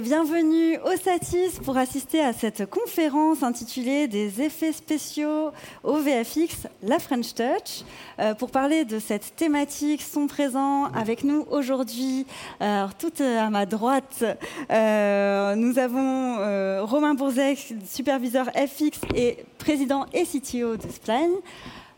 bienvenue au Satis pour assister à cette conférence intitulée Des effets spéciaux au VFX, la French Touch. Euh, pour parler de cette thématique, sont présents avec nous aujourd'hui, euh, tout à ma droite, euh, nous avons Romain Bourzec, superviseur FX et président et CTO de Spline.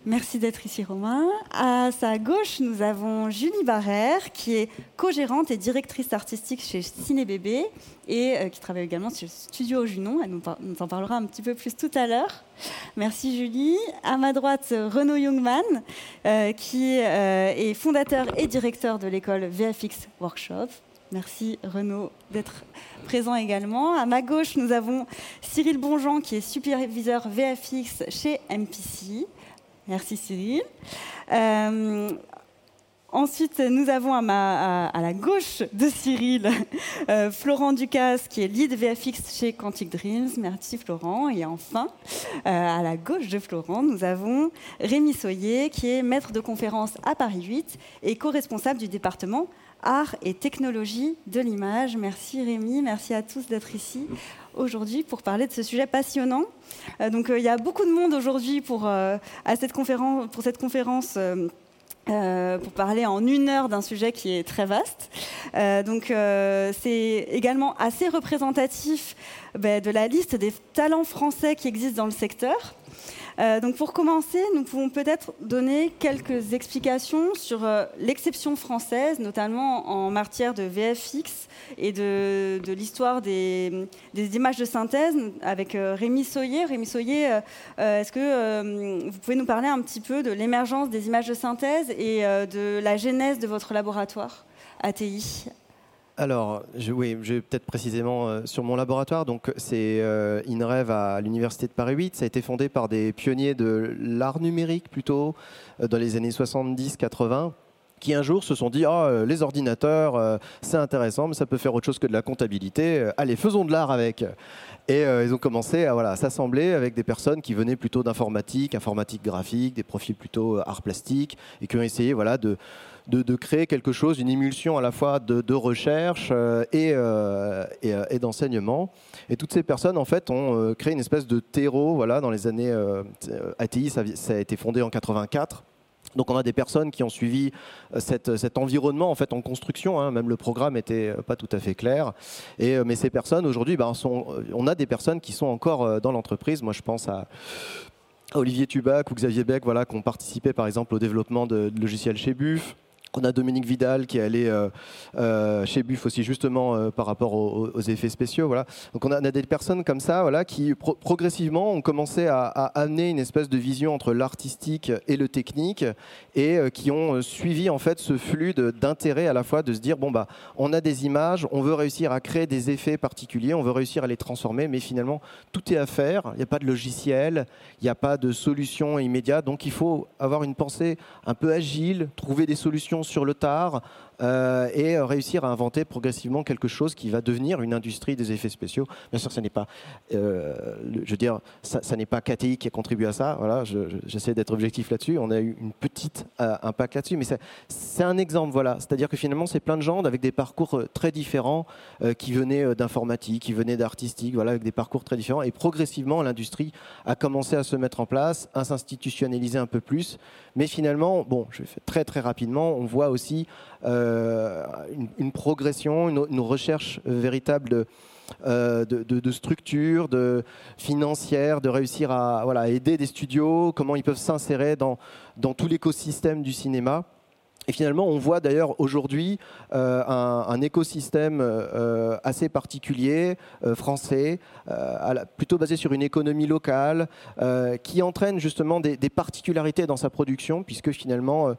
Merci d'être ici, Romain. À sa gauche, nous avons Julie Barrère, qui est co-gérante et directrice artistique chez Ciné Bébé et euh, qui travaille également sur Studio Junon. Elle nous, en parlera un petit peu plus tout à l'heure. Merci, Julie. À ma droite, Renaud Youngman, euh, qui euh, est fondateur et directeur de l'école VFX Workshop. Merci Renaud d'être présent également. À ma gauche, nous avons Cyril Bonjean, qui est superviseur VFX chez MPC. Merci Cyril. Euh, ensuite, nous avons à, la gauche de Cyril euh, Florent Ducasse, qui est lead VFX chez Quantic Dreams. Merci Florent. Et enfin, euh, à la gauche de Florent, nous avons Rémi Soyer, qui est maître de conférence à Paris 8 et co-responsable du département art et technologie de l'image. Merci Rémi, merci à tous d'être ici aujourd'hui pour parler de ce sujet passionnant. Euh, donc euh, il y a beaucoup de monde aujourd'hui pour, euh, cette conférence, pour cette conférence. pour parler en une heure d'un sujet qui est très vaste. donc c'est également assez représentatif ben, de la liste des talents français qui existent dans le secteur. Euh, donc pour commencer, nous pouvons peut-être donner quelques explications sur euh, l'exception française, notamment en matière de VFX et de, l'histoire des, images de synthèse, avec euh, Rémi Soyer. Rémi Soyer, est-ce que vous pouvez nous parler un petit peu de l'émergence des images de synthèse et de la genèse de votre laboratoire ATI alors, oui, je vais peut-être précisément euh, sur mon laboratoire. Donc, c'est euh, INREV à l'Université de Paris 8. Ça a été fondé par des pionniers de l'art numérique plutôt euh, dans les années 70-80 qui un jour se sont dit oh, les ordinateurs c'est intéressant mais ça peut faire autre chose que de la comptabilité allez faisons de l'art avec et ils ont commencé à voilà, s'assembler avec des personnes qui venaient plutôt d'informatique informatique graphique des profils plutôt art plastique et qui ont essayé voilà de de, créer quelque chose, une émulsion à la fois de, recherche euh, euh, euh, et, d'enseignement. Et toutes ces personnes, en fait, ont créé une espèce de terreau. Voilà, dans les années ATI, ça, a été fondé en 84. Donc on a des personnes qui ont suivi cet environnement en fait en construction. Hein. même le programme n'était pas tout à fait clair. Et, mais ces personnes aujourd'hui, ben, on a des personnes qui sont encore dans l'entreprise. Moi, je pense à Olivier Tubac ou Xavier Beck, voilà, qui ont participé par exemple au développement de, de logiciels chez Buff. On a Dominique Vidal qui est allé euh, euh, chez Buff aussi justement euh, par rapport aux, effets spéciaux. Voilà. Donc on a, des personnes comme ça voilà, qui progressivement ont commencé à, amener une espèce de vision entre l'artistique et le technique et qui ont suivi en fait ce flux d'intérêt à la fois de se dire bon bah on a des images, on veut réussir à créer des effets particuliers, on veut réussir à les transformer, mais finalement tout est à faire. Il n'y a pas de logiciel, il n'y a pas de solution immédiate, donc il faut avoir une pensée un peu agile, trouver des solutions sur le tard euh, et réussir à inventer progressivement quelque chose qui va devenir une industrie des effets spéciaux. Bien sûr, ce n'est pas, euh, je veux dire, ça, n'est pas KTI qui a contribué à ça. Voilà, j'essaie d'être objectif là-dessus. On a eu une petite euh, impact là-dessus, mais c'est un exemple. Voilà, c'est-à-dire que finalement, c'est plein de gens avec des parcours très différents qui venaient d'informatique, qui venaient d'artistique, voilà, avec des parcours très différents. Et progressivement, l'industrie a commencé à se mettre en place, à s'institutionnaliser un peu plus. Mais finalement, bon, je très très rapidement. On voit aussi euh, une, progression, une, recherche véritable euh, de, de, structure, de financière, de réussir à aider des studios, comment ils peuvent s'insérer dans tout l'écosystème du cinéma. Et finalement, on voit d'ailleurs aujourd'hui euh, un, écosystème euh, assez particulier, euh, français, plutôt basé sur une économie locale, qui entraîne justement des, particularités dans sa production, puisque finalement,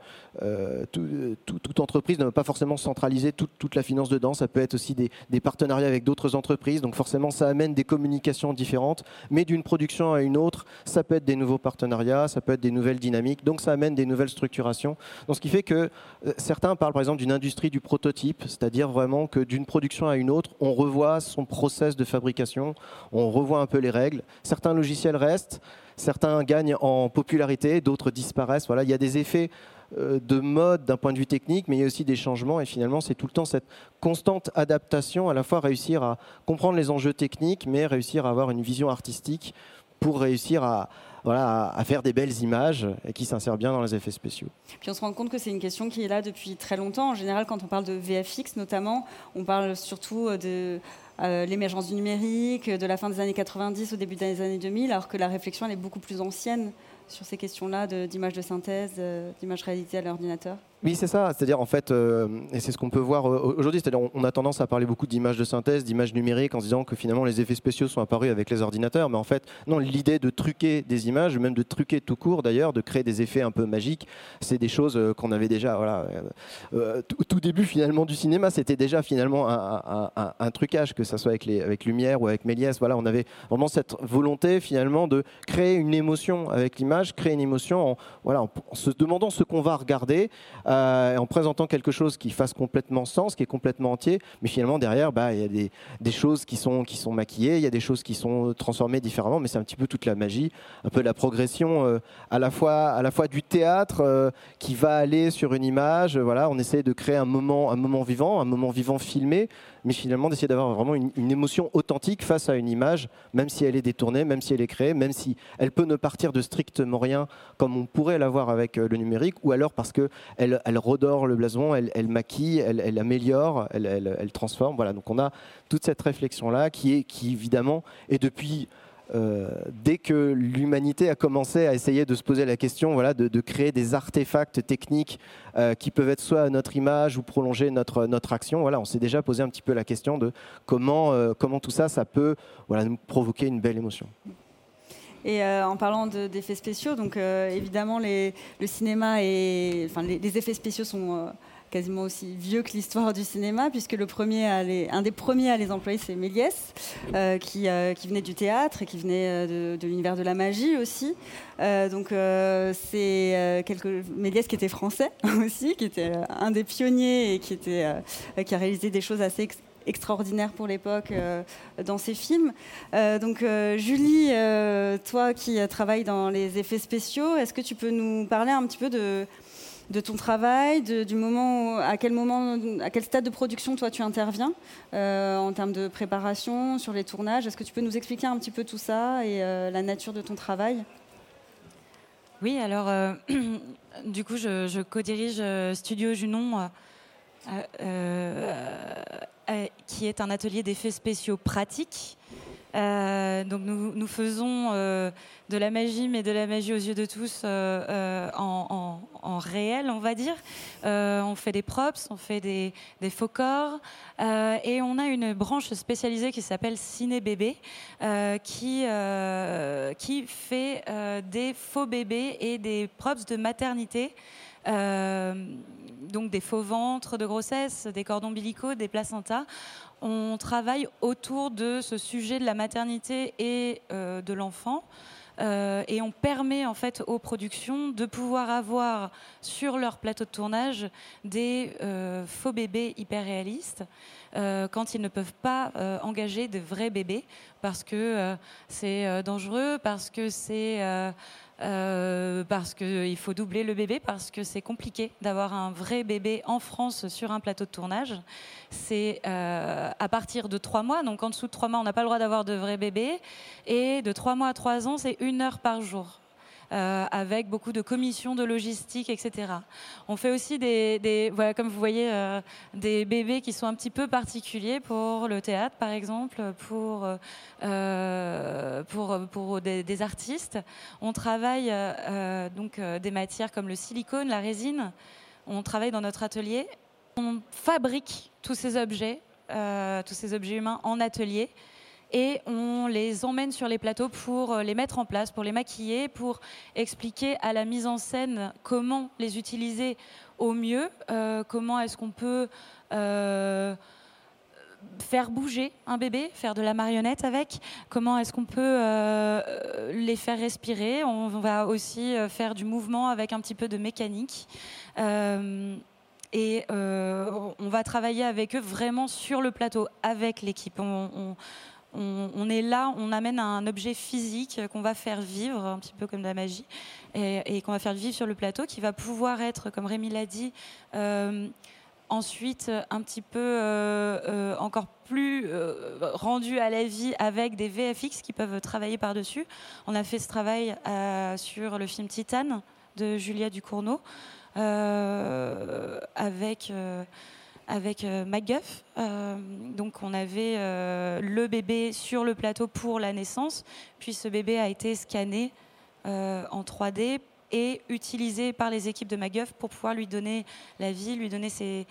toute entreprise ne va pas forcément centraliser toute, la finance dedans. Ça peut être aussi des, des partenariats avec d'autres entreprises. Donc forcément, ça amène des communications différentes. Mais d'une production à une autre, ça peut être des nouveaux partenariats, ça peut être des nouvelles dynamiques. Donc ça amène des nouvelles structurations. Donc ce qui fait que certains parlent par exemple d'une industrie du prototype, c'est-à-dire vraiment que d'une production à une autre, on revoit son process de fabrication, on revoit un peu les règles. Certains logiciels restent, certains gagnent en popularité, d'autres disparaissent. Voilà, il y a des effets de mode d'un point de vue technique, mais il y a aussi des changements. Et finalement, c'est tout le temps cette constante adaptation, à la fois réussir à comprendre les enjeux techniques, mais réussir à avoir une vision artistique pour réussir à, voilà, à, faire des belles images et qui s'insèrent bien dans les effets spéciaux. Puis on se rend compte que c'est une question qui est là depuis très longtemps. En général, quand on parle de VFX notamment, on parle surtout de euh, l'émergence du numérique, de la fin des années 90 au début des années 2000, alors que la réflexion elle est beaucoup plus ancienne sur ces questions-là d'image de, synthèse, euh, d'image réalisée à l'ordinateur oui, c'est ça. C'est-à-dire, en fait, euh, et c'est ce qu'on peut voir euh, aujourd'hui, c'est-à-dire, on, a tendance à parler beaucoup d'images de synthèse, d'images numériques, en se disant que finalement les effets spéciaux sont apparus avec les ordinateurs. Mais en fait, non, l'idée de truquer des images, même de truquer tout court d'ailleurs, de créer des effets un peu magiques, c'est des choses euh, qu'on avait déjà. Voilà, tout, début finalement du cinéma, c'était déjà finalement un, trucage, que ce soit avec, les, avec Lumière ou avec Méliès. Voilà, on avait vraiment cette volonté finalement de créer une émotion avec l'image, créer une émotion en, voilà, en se demandant ce qu'on va regarder. Euh, en présentant quelque chose qui fasse complètement sens, qui est complètement entier, mais finalement derrière, bah, il y a des, choses qui sont, qui sont maquillées, il y a des choses qui sont transformées différemment, mais c'est un petit peu toute la magie, un peu la progression euh, à, la fois, à la fois du théâtre euh, qui va aller sur une image, voilà, on essaie de créer un moment, un moment vivant, un moment vivant filmé, mais finalement d'essayer d'avoir vraiment une, émotion authentique face à une image, même si elle est détournée, même si elle est créée, même si elle peut ne partir de strictement rien, comme on pourrait l'avoir avec euh, le numérique, ou alors parce qu'elle elle redore le blason, elle, maquille, elle, améliore, elle, transforme. Voilà, donc on a toute cette réflexion-là qui, est, qui évidemment est depuis euh, dès que l'humanité a commencé à essayer de se poser la question voilà, de, créer des artefacts techniques euh, qui peuvent être soit notre image ou prolonger notre, notre action, voilà, on s'est déjà posé un petit peu la question de comment, euh, comment tout ça, ça peut voilà, nous provoquer une belle émotion. Et en parlant d'effets spéciaux, donc évidemment les, le cinéma et enfin, les effets spéciaux sont quasiment aussi vieux que l'histoire du cinéma, puisque le premier un des premiers à les employer, c'est Méliès, euh, qui, euh, qui, venait du théâtre et qui venait euh, de, l'univers de la magie aussi. donc c'est Méliès qui était français aussi, qui était un des pionniers et qui, a réalisé des choses assez extraordinaires pour l'époque dans ses films. donc Julie, toi qui travailles dans les effets spéciaux, est-ce que tu peux nous parler un petit peu de de ton travail, du moment à quel moment, à quel stade de production toi tu interviens euh, en termes de préparation sur les tournages? Est-ce que tu peux nous expliquer un petit peu tout ça et euh, la nature de ton travail? Oui, alors euh, du coup je, je co-dirige Studio Junon. qui est un atelier d'effets spéciaux pratiques euh, donc nous, nous faisons euh, de la magie, mais de la magie aux yeux de tous euh, en, réel, on va dire. on fait des props, on fait des, des faux corps, et on a une branche spécialisée qui s'appelle Ciné Bébé, qui, qui fait des faux bébés et des props de maternité. donc des faux ventres de grossesse, des cordons ombilicaux, des placentas on travaille autour de ce sujet de la maternité et euh, de l'enfant. Euh, et on permet en fait aux productions de pouvoir avoir sur leur plateau de tournage des euh, faux bébés hyper réalistes quand ils ne peuvent pas engager de vrais bébés parce que c'est dangereux, parce que c'est euh, parce qu'il faut doubler le bébé, parce que c'est compliqué d'avoir un vrai bébé en France sur un plateau de tournage. C'est euh, à partir de trois mois, donc en dessous de trois mois, on n'a pas le droit d'avoir de vrais bébés. Et de trois mois à trois ans, c'est une heure par jour. Euh, avec beaucoup de commissions de logistique, etc. On fait aussi des, voilà, comme vous voyez, euh, des bébés qui sont un petit peu particuliers pour le théâtre, par exemple, pour, euh, pour, pour des, artistes. On travaille donc des matières comme le silicone, la résine. On travaille dans notre atelier. On fabrique tous ces objets, tous ces objets humains en atelier et on les emmène sur les plateaux pour euh, les mettre en place, pour les maquiller, pour expliquer à la mise en scène comment les utiliser au mieux, euh, comment est-ce qu'on peut euh, faire bouger un bébé, faire de la marionnette avec, comment est-ce qu'on peut les faire respirer. On va aussi faire du mouvement avec un petit peu de mécanique. et on va travailler avec eux vraiment sur le plateau, avec l'équipe. Est là, on amène un objet physique qu'on va faire vivre, un petit peu comme de la magie, et, qu'on va faire vivre sur le plateau, qui va pouvoir être, comme Rémi l'a dit, ensuite un petit peu encore plus rendu à la vie avec des VFX qui peuvent travailler par-dessus. On a fait ce travail sur le film Titane de Julia Ducournau avec avec euh, MacGuff. Euh, donc on avait euh, le bébé sur le plateau pour la naissance, puis ce bébé a été scanné en 3D et utilisé par les équipes de MacGuff pour pouvoir lui donner la vie, lui donner ses,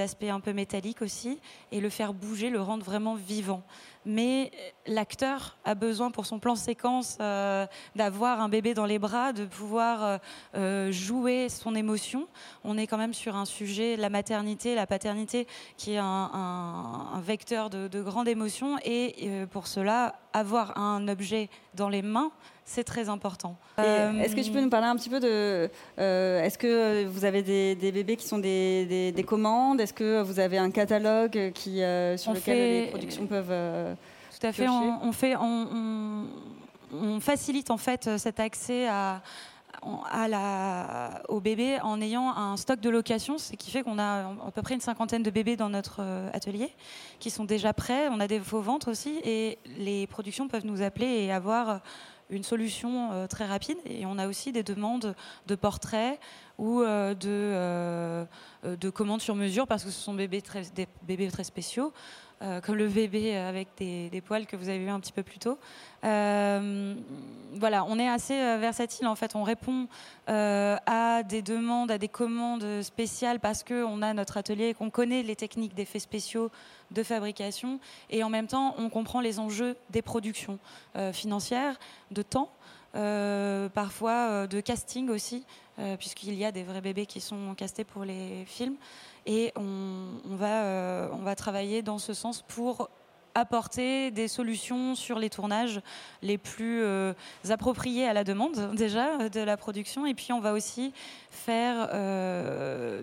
aspects un peu métalliques aussi, et le faire bouger, le rendre vraiment vivant. Mais l'acteur a besoin pour son plan séquence euh, d'avoir un bébé dans les bras, de pouvoir euh, euh, jouer son émotion. On est quand même sur un sujet, la maternité, la paternité, qui est un, vecteur de, de grande émotion, et pour cela, avoir un objet dans les mains, c'est très important. Euh, est-ce que tu peux nous parler un petit peu de... Euh, est-ce que vous avez des, bébés qui sont des, commandes? Est-ce que vous avez un catalogue qui, euh, sur lequel les productions peuvent... Tout à fait. On, fait on, facilite en fait cet accès à, à la, au bébé en ayant un stock de location, ce qui fait qu'on a à peu près une cinquantaine de bébés dans notre atelier qui sont déjà prêts. On a des faux ventres aussi et les productions peuvent nous appeler et avoir une solution euh, très rapide. Et on a aussi des demandes de portraits ou euh, de, euh, de commandes sur mesure parce que ce sont bébés des bébés très spéciaux. Comme le bébé avec des, poils que vous avez vu un petit peu plus tôt. voilà, on est assez versatile en fait. On répond à des demandes, à des commandes spéciales parce qu'on a notre atelier et qu'on connaît les techniques d'effets spéciaux de fabrication et en même temps on comprend les enjeux des productions euh, financières, de temps, euh, parfois euh, de casting aussi, puisqu'il y a des vrais bébés qui sont castés pour les films. Et on, va, on va travailler dans ce sens pour apporter des solutions sur les tournages les plus euh, appropriés à la demande déjà de la production. Et puis on va aussi faire euh,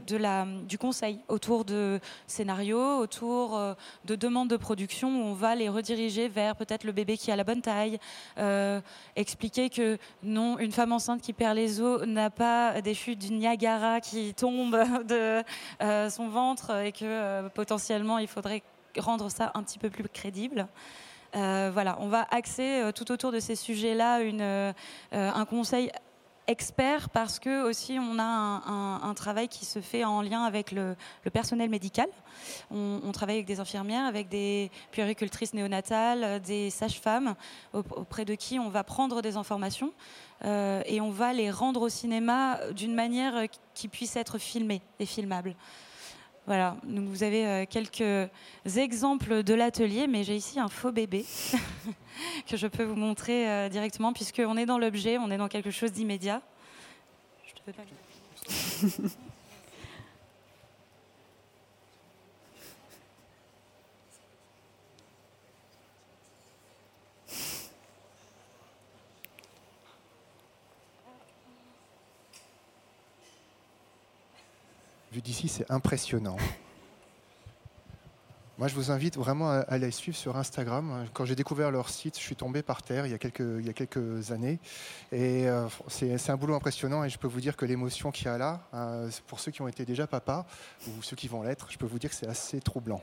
du conseil autour de scénarios, autour euh, de demandes de production où on va les rediriger vers peut-être le bébé qui a la bonne taille, expliquer que non, une femme enceinte qui perd les os n'a pas des chutes du Niagara qui tombent de son ventre et que potentiellement il faudrait rendre ça un petit peu plus crédible. Euh, voilà, on va axer euh, tout autour de ces sujets-là euh, un conseil expert parce que aussi on a un, travail qui se fait en lien avec le, personnel médical. On, travaille avec des infirmières, avec des puéricultrices néonatales, des sages-femmes auprès de qui on va prendre des informations et on va les rendre au cinéma d'une manière qui puisse être filmée et filmable. Voilà, vous avez euh, quelques exemples de l'atelier, mais j'ai ici un faux bébé que je peux vous montrer euh, directement, puisqu'on est dans l'objet, on est dans quelque chose d'immédiat. Je te pas d'ici, c'est impressionnant. Moi, je vous invite vraiment à, aller suivre sur Instagram. Quand j'ai découvert leur site, je suis tombé par terre il y a quelques, il y a quelques années. Et euh, c'est un boulot impressionnant. Et je peux vous dire que l'émotion qu'il y a là, euh, pour ceux qui ont été déjà papa ou ceux qui vont l'être, je peux vous dire que c'est assez troublant.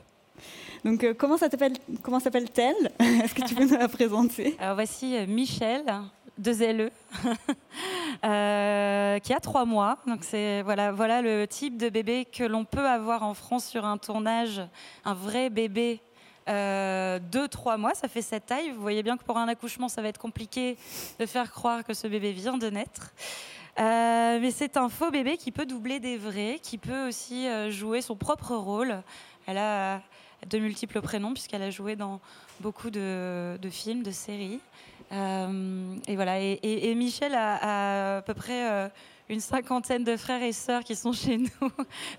Donc, euh, comment s'appelle-t-elle? Est-ce que tu peux nous la présenter? Alors, voici Michel, deux LE, euh, qui a trois mois. Donc c'est voilà, voilà le type de bébé que l'on peut avoir en France sur un tournage, un vrai bébé. Euh, deux, trois mois, ça fait cette taille. Vous voyez bien que pour un accouchement, ça va être compliqué de faire croire que ce bébé vient de naître. Euh, mais c'est un faux bébé qui peut doubler des vrais, qui peut aussi euh, jouer son propre rôle. Elle a de multiples prénoms puisqu'elle a joué dans beaucoup de, de films, de séries. Euh, et voilà. Et, Michel a, à peu près euh, une cinquantaine de frères et sœurs qui sont chez nous,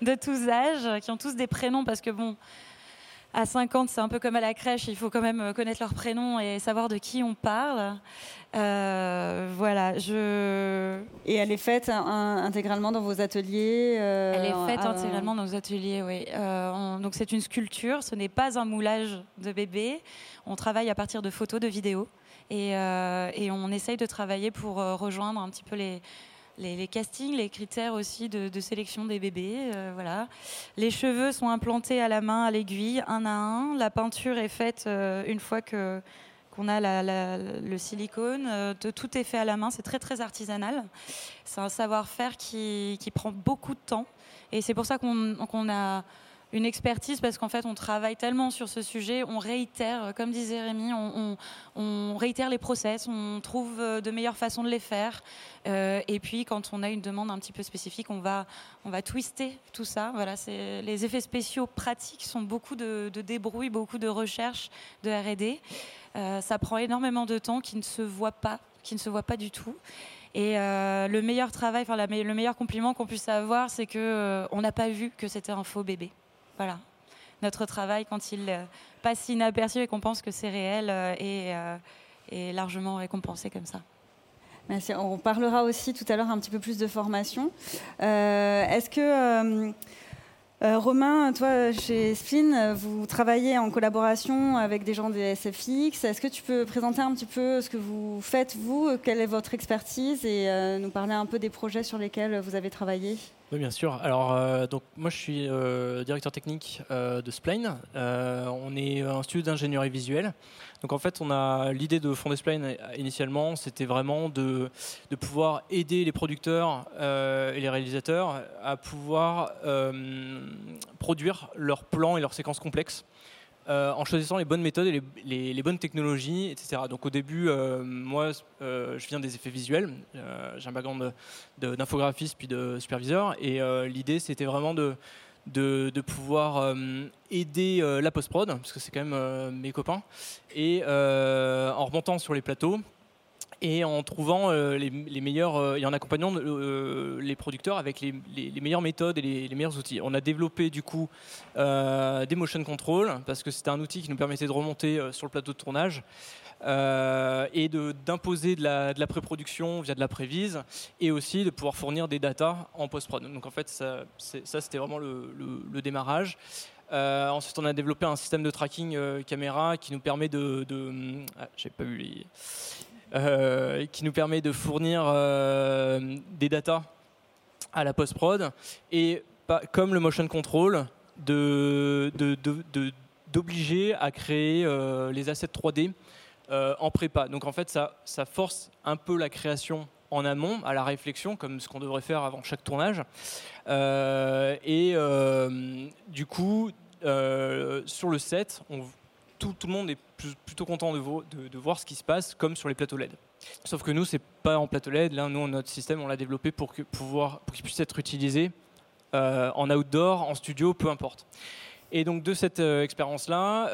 de tous âges, qui ont tous des prénoms parce que bon. À 50, c'est un peu comme à la crèche, il faut quand même connaître leurs prénoms et savoir de qui on parle. Euh, voilà, Voilà, je. Et elle est faite intégralement dans vos ateliers Elle est faite intégralement dans nos ateliers, oui. donc c'est une sculpture, ce n'est pas un moulage de bébé. On travaille à partir de photos, de vidéos. Et, et on essaye de travailler pour rejoindre un petit peu les, les, castings, les critères aussi de, sélection des bébés. Euh, voilà. Les cheveux sont implantés à la main, à l'aiguille, un à un. La peinture est faite euh, une fois que qu'on a le silicone. Euh, tout est fait à la main. C'est très très artisanal. C'est un savoir-faire qui, prend beaucoup de temps. Et c'est pour ça qu'on a une expertise parce qu'en fait, on travaille tellement sur ce sujet, on réitère, euh, comme disait Rémi, on, réitère les process, on trouve euh, de meilleures façons de les faire. Euh, et puis, quand on a une demande un petit peu spécifique, on va, on va twister tout ça. Voilà, les effets spéciaux pratiques sont beaucoup de, de débrouille, beaucoup de recherche, de R&D. ça prend énormément de temps qui ne se voit pas, qui ne se voit pas du tout. Et le meilleur travail, enfin le meilleur compliment qu'on puisse avoir, c'est que on n'a pas vu que c'était un faux bébé. Voilà. Notre travail, quand il euh, passe inaperçu et qu'on pense que c'est réel, euh, euh, est, largement récompensé comme ça. On parlera aussi tout à l'heure un petit peu plus de formation. Est-ce que Romain, toi, chez Spin, vous travaillez en collaboration avec des gens des SFX. Est-ce que tu peux présenter un petit peu ce que vous faites, vous Quelle est votre expertise Et euh, nous parler un peu des projets sur lesquels vous avez travaillé? Oui, bien sûr. Alors, euh, donc, moi, je suis directeur technique de Spline. on est un studio d'ingénierie visuelle. Donc en fait, on a l'idée de Fondesplane initialement, c'était vraiment de, pouvoir aider les producteurs euh, et les réalisateurs à pouvoir euh, produire leurs plans et leurs séquences complexes. Euh, en choisissant les bonnes méthodes et les, les, bonnes technologies, etc. Donc au début, moi, je viens des effets visuels. J'ai un background d'infographiste puis de superviseur. Et l'idée, c'était vraiment de, de, pouvoir euh, aider euh, la post-prod, parce que c'est quand même euh, mes copains, et en remontant sur les plateaux et en trouvant les, meilleurs et en accompagnant les producteurs avec les, meilleures méthodes et les, meilleurs outils. On a développé du coup des motion control parce que c'était un outil qui nous permettait de remonter sur le plateau de tournage euh, et d'imposer de, la, de pré-production via de la prévise et aussi de pouvoir fournir des datas en post-prod. Donc en fait, ça, c'était vraiment le, démarrage. Euh, ensuite, on a développé un système de tracking euh, caméra qui nous permet de, ah, j'ai pas vu les, qui nous permet de fournir des datas à la post-prod et pas, comme le motion control d'obliger à créer les assets 3D euh, en prépa. Donc en fait, ça, force un peu la création en amont, à la réflexion, comme ce qu'on devrait faire avant chaque tournage. Euh, et euh, du coup, sur le set, on, tout, le monde est plutôt content de, voir ce qui se passe, comme sur les plateaux LED. Sauf que nous, c'est pas en plateau LED. Là, nous, notre système, on l'a développé pour qu'il puisse être utilisé en outdoor, en studio, peu importe. Et donc de cette expérience-là,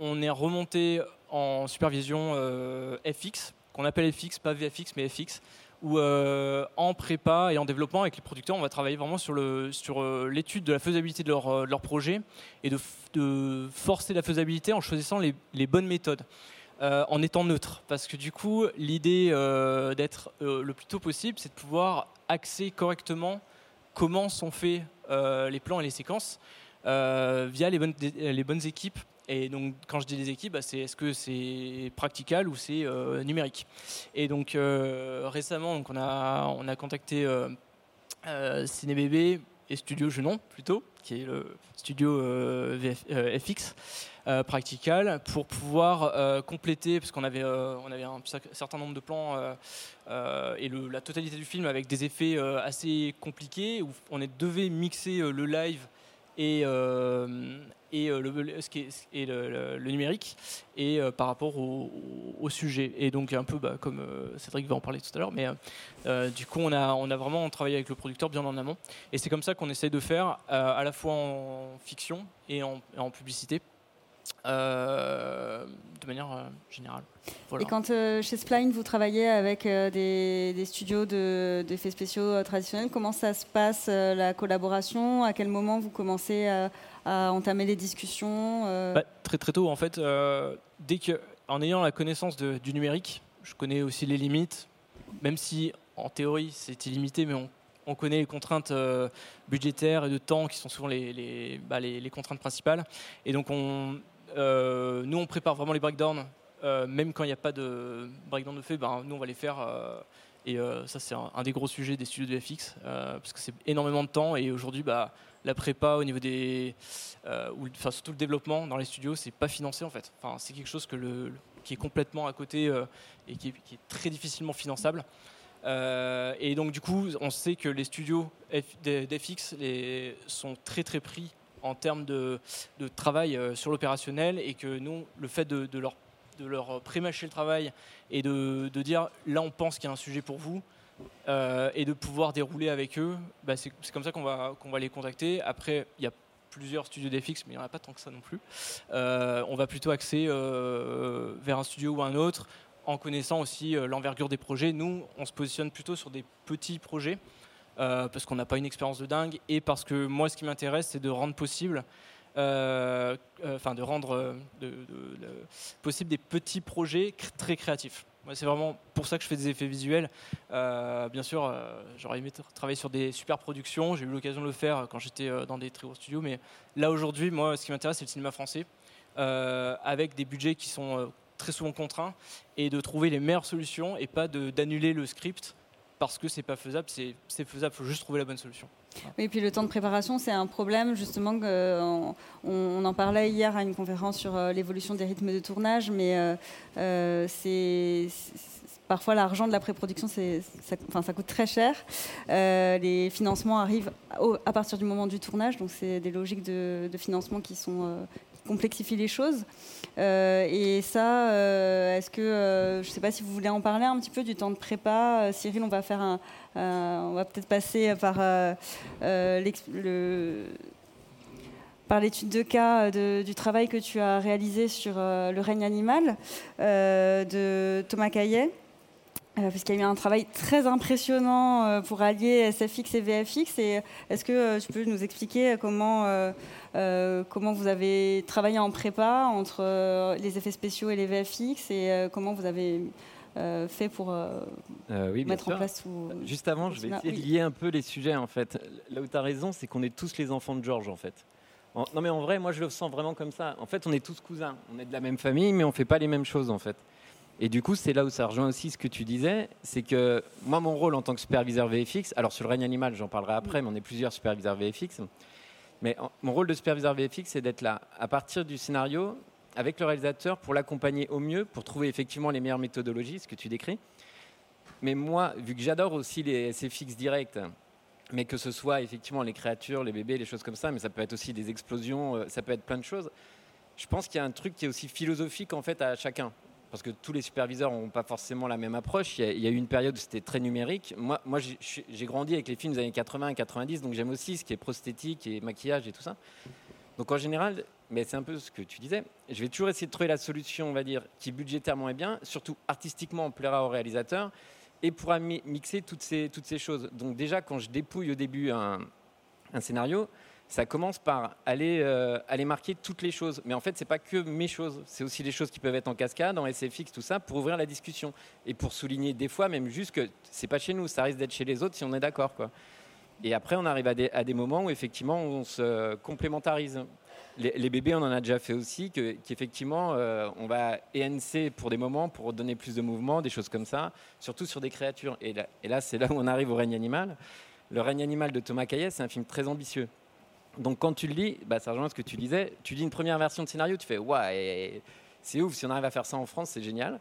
on est remonté en supervision euh, FX, qu'on appelle FX, pas VFX, mais FX, où euh, en prépa et en développement avec les producteurs, on va travailler vraiment sur euh, l'étude de la faisabilité de leur, leur projet et de, forcer la faisabilité en choisissant les, bonnes méthodes. en étant neutre. Parce que du coup, l'idée d'être le plus tôt possible, c'est de pouvoir axer correctement comment sont faits les plans et les séquences via les bonnes équipes et donc, quand je dis les équipes, bah, c'est est-ce que c'est practical ou c'est euh, numérique? Et donc, euh, récemment, on, a, on a contacté euh, euh et Studio Genon, plutôt, qui est le studio FX. practical pour pouvoir compléter parce qu'on avait on avait un certain nombre de plans et la totalité du film avec des effets assez compliqués où on devait mixer le live et, et, euh, le, ce qui est, et le, numérique et euh, par rapport au, sujet. Et donc un peu bah, comme euh, Cédric va en parler tout à l'heure, mais du coup on a, on a vraiment travaillé avec le producteur bien en amont. Et c'est comme ça qu'on essaie de faire à la fois en fiction et en, en publicité. De manière générale. Et quand chez Spline, vous travaillez avec des, des, studios d'effets spéciaux traditionnels, comment ça se passe la collaboration? À quel moment vous commencez à à entamer les discussions euh? Bah, Très très tôt en fait. Euh, dès que, en ayant la connaissance du numérique, je connais aussi les limites même si en théorie c'est illimité, mais on, connaît les contraintes budgétaires et de temps qui sont souvent les, bah, les, les, contraintes principales. Et donc on, nous on prépare vraiment les breakdowns, même quand il n'y a pas de breakdown de fait, ben, nous on va les faire et euh, ça, c'est un, des gros sujets des studios de FX, euh, parce que c'est énormément de temps. Et aujourd'hui, bah, la prépa au niveau des. Euh, surtout le développement dans les studios, c'est pas financé en fait. C'est quelque chose qui est complètement à côté et qui est, très difficilement finançable. et donc, du coup, on sait que les studios d'FX sont très très pris en termes de, travail sur l'opérationnel et que nous, le fait de, leur de leur prémâcher le travail et de, dire là on pense qu'il y a un sujet pour vous euh, et de pouvoir dérouler avec eux, bah, c'est comme ça qu'on va, les contacter. Après, il y a plusieurs studios d'FX, mais il n'y en a pas tant que ça non plus. Euh, on va plutôt axer euh, vers un studio ou un autre en connaissant aussi l'envergure des projets. Nous, on se positionne plutôt sur des petits projets. Parce qu'on n'a pas une expérience de dingue et parce que moi ce qui m'intéresse c'est de rendre possible euh, euh, enfin de rendre euh, possible des petits projets très créatifs. C'est vraiment pour ça que je fais des effets visuels. bien sûr, j'aurais aimé travailler sur des super productions. J'ai eu l'occasion de le faire quand j'étais dans des très gros studios. Mais là, aujourd'hui, moi, ce qui m'intéresse, c'est le cinéma français, avec des budgets qui sont très souvent contraints, et de trouver les meilleures solutions et pas d'annuler le script parce que c'est pas faisable. C'est faisable, faut juste trouver la bonne solution. Oui, et puis le temps de préparation, c'est un problème justement. On, on, en parlait hier à une conférence sur euh, l'évolution des rythmes de tournage, mais euh, euh, c'est parfois l'argent de la pré-production, ça, ça coûte très cher. les financements arrivent à partir du moment du tournage, donc c'est des logiques de, financement qui sont complexifient les choses. et ça, est-ce que, je ne sais pas si vous voulez en parler un petit peu du temps de prépa. Cyril, on va faire euh, on va peut-être passer par euh, euh, l'étude de cas du travail que tu as réalisé sur le règne animal de Thomas Caillet. Puisqu'il y a eu un travail très impressionnant pour allier SFX et VFX. Et est-ce que tu peux nous expliquer comment, comment vous avez travaillé en prépa entre les effets spéciaux et les VFX et comment vous avez euh, fait pour euh, euh, mettre en place tout. Juste avant, je vais essayer de lier un peu les sujets en fait. Là où tu as raison, c'est qu'on est tous les enfants de Georges en fait. non mais en vrai, moi je le sens vraiment comme ça. En fait, on est tous cousins, on est de la même famille, mais on fait pas les mêmes choses en fait. Et du coup, c'est là où ça rejoint aussi ce que tu disais, c'est que moi, mon rôle en tant que superviseur VFX, alors sur le règne animal, j'en parlerai après, mais on est plusieurs superviseurs VFX. Mais mon rôle de superviseur VFX, c'est d'être là. À partir du scénario, avec le réalisateur pour l'accompagner au mieux, pour trouver effectivement les meilleures méthodologies, ce que tu décris. Mais moi, vu que j'adore aussi les SFX directs, mais que ce soit effectivement les créatures, les bébés, les choses comme ça, mais ça peut être aussi des explosions, euh, ça peut être plein de choses. Je pense qu'il y a un truc qui est aussi philosophique en fait à chacun. Parce que tous les superviseurs n'ont pas forcément la même approche. Il y, a, eu une période où c'était très numérique. Moi, j'ai grandi avec les films des années 80 et 90, donc j'aime aussi ce qui est prosthétique et maquillage et tout ça. Donc en général, mais c'est un peu ce que tu disais. Je vais toujours essayer de trouver la solution, on va dire, qui budgétairement est bien, surtout artistiquement plaira au réalisateur, et pourra mixer toutes ces, toutes ces choses. Donc déjà, quand je dépouille au début un, scénario, ça commence par aller, euh, aller marquer toutes les choses. Mais en fait, ce n'est pas que mes choses, c'est aussi les choses qui peuvent être en cascade, en SFX, tout ça, pour ouvrir la discussion. Et pour souligner des fois, même juste que c'est pas chez nous, ça risque d'être chez les autres si on est d'accord. quoi. Et après, on arrive à des, moments où effectivement, on se complémentarise les, bébés, on en a déjà fait aussi, qu'effectivement, euh, on va ENC pour des moments, pour donner plus de mouvement, des choses comme ça, surtout sur des créatures. Et là, c'est là où on arrive au règne animal. Le règne animal de Thomas Caillet, c'est un film très ambitieux. Donc quand tu le lis, bah, ça rejoint ce que tu disais, tu lis une première version de scénario, tu fais ouais, c'est ouf, si on arrive à faire ça en France, c'est génial.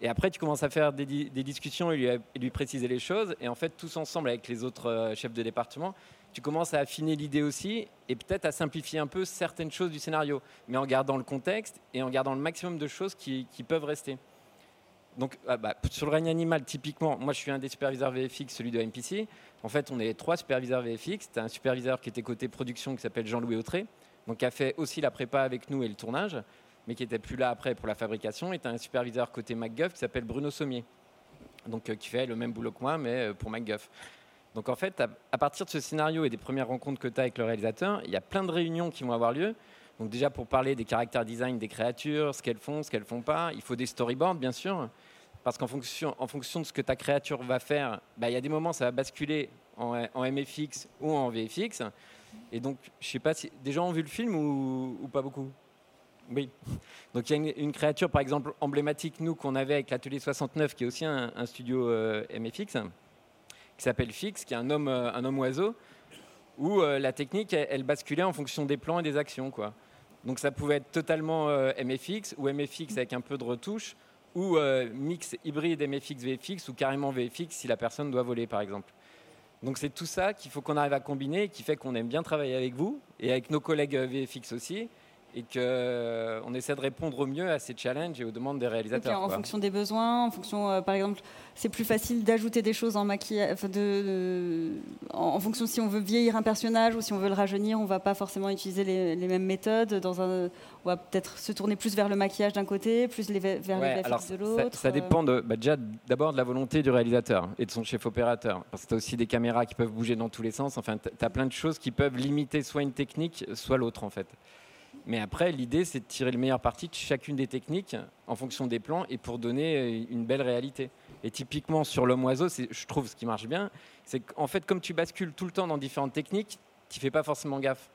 Et après, tu commences à faire des, discussions et lui, préciser les choses. Et en fait, tous ensemble, avec les autres euh, chefs de département, tu commences à affiner l'idée aussi et peut-être à simplifier un peu certaines choses du scénario, mais en gardant le contexte et en gardant le maximum de choses qui, peuvent rester. Donc, ah bah, sur le règne animal, typiquement, moi je suis un des superviseurs VFX, celui de MPC. En fait, on est trois superviseurs VFX. Tu as un superviseur qui était côté production qui s'appelle Jean-Louis Autré, donc qui a fait aussi la prépa avec nous et le tournage, mais qui n'était plus là après pour la fabrication. Et tu as un superviseur côté MacGuff qui s'appelle Bruno Sommier, donc euh, qui fait le même boulot que moi, mais euh, pour MacGuff. Donc en fait, à, partir de ce scénario et des premières rencontres que tu as avec le réalisateur, il y a plein de réunions qui vont avoir lieu. Donc déjà pour parler des caractères design des créatures, ce qu'elles font, ce qu'elles font pas, il faut des storyboards bien sûr. parce qu'en fonction, en fonction de ce que ta créature va faire, bah, il y a des moments ça va basculer en, MFX ou en VFX. Et donc, je sais pas si des gens ont vu le film ou, pas beaucoup? Oui. Donc il y a une, créature, par exemple, emblématique, nous, qu'on avait avec l'Atelier 69, qui est aussi un, un studio euh, MFX, qui s'appelle Fix, qui est un homme, euh, un homme oiseau, où euh, la technique, elle, basculait en fonction des plans et des actions. Quoi. Donc ça pouvait être totalement euh, MFX ou MFX avec un peu de retouche, ou euh, mix hybride MFX-VFX, ou carrément VFX si la personne doit voler, par exemple. Donc c'est tout ça qu'il faut qu'on arrive à combiner, qui fait qu'on aime bien travailler avec vous et avec nos collègues VFX aussi et qu'on euh, essaie de répondre au mieux à ces challenges et aux demandes des réalisateurs. Okay, en fonction des besoins, en fonction, euh, par exemple, c'est plus facile d'ajouter des choses en maquillage, de, de, en, en, fonction si on veut vieillir un personnage ou si on veut le rajeunir, on va pas forcément utiliser les, les mêmes méthodes. Dans un, on va peut-être se tourner plus vers le maquillage d'un côté, plus les, vers ouais, les graphiques de l'autre. Ça, ça, dépend de, bah déjà d'abord de la volonté du réalisateur et de son chef opérateur, parce que tu as aussi des caméras qui peuvent bouger dans tous les sens. Enfin, tu as plein de choses qui peuvent limiter soit une technique, soit l'autre en fait. Mais après, l'idée, c'est de tirer le meilleur parti de chacune des techniques en fonction des plans et pour donner une belle réalité. Et typiquement, sur l'homme oiseau, je trouve ce qui marche bien, c'est qu'en fait, comme tu bascules tout le temps dans différentes techniques, tu fais pas forcément gaffe.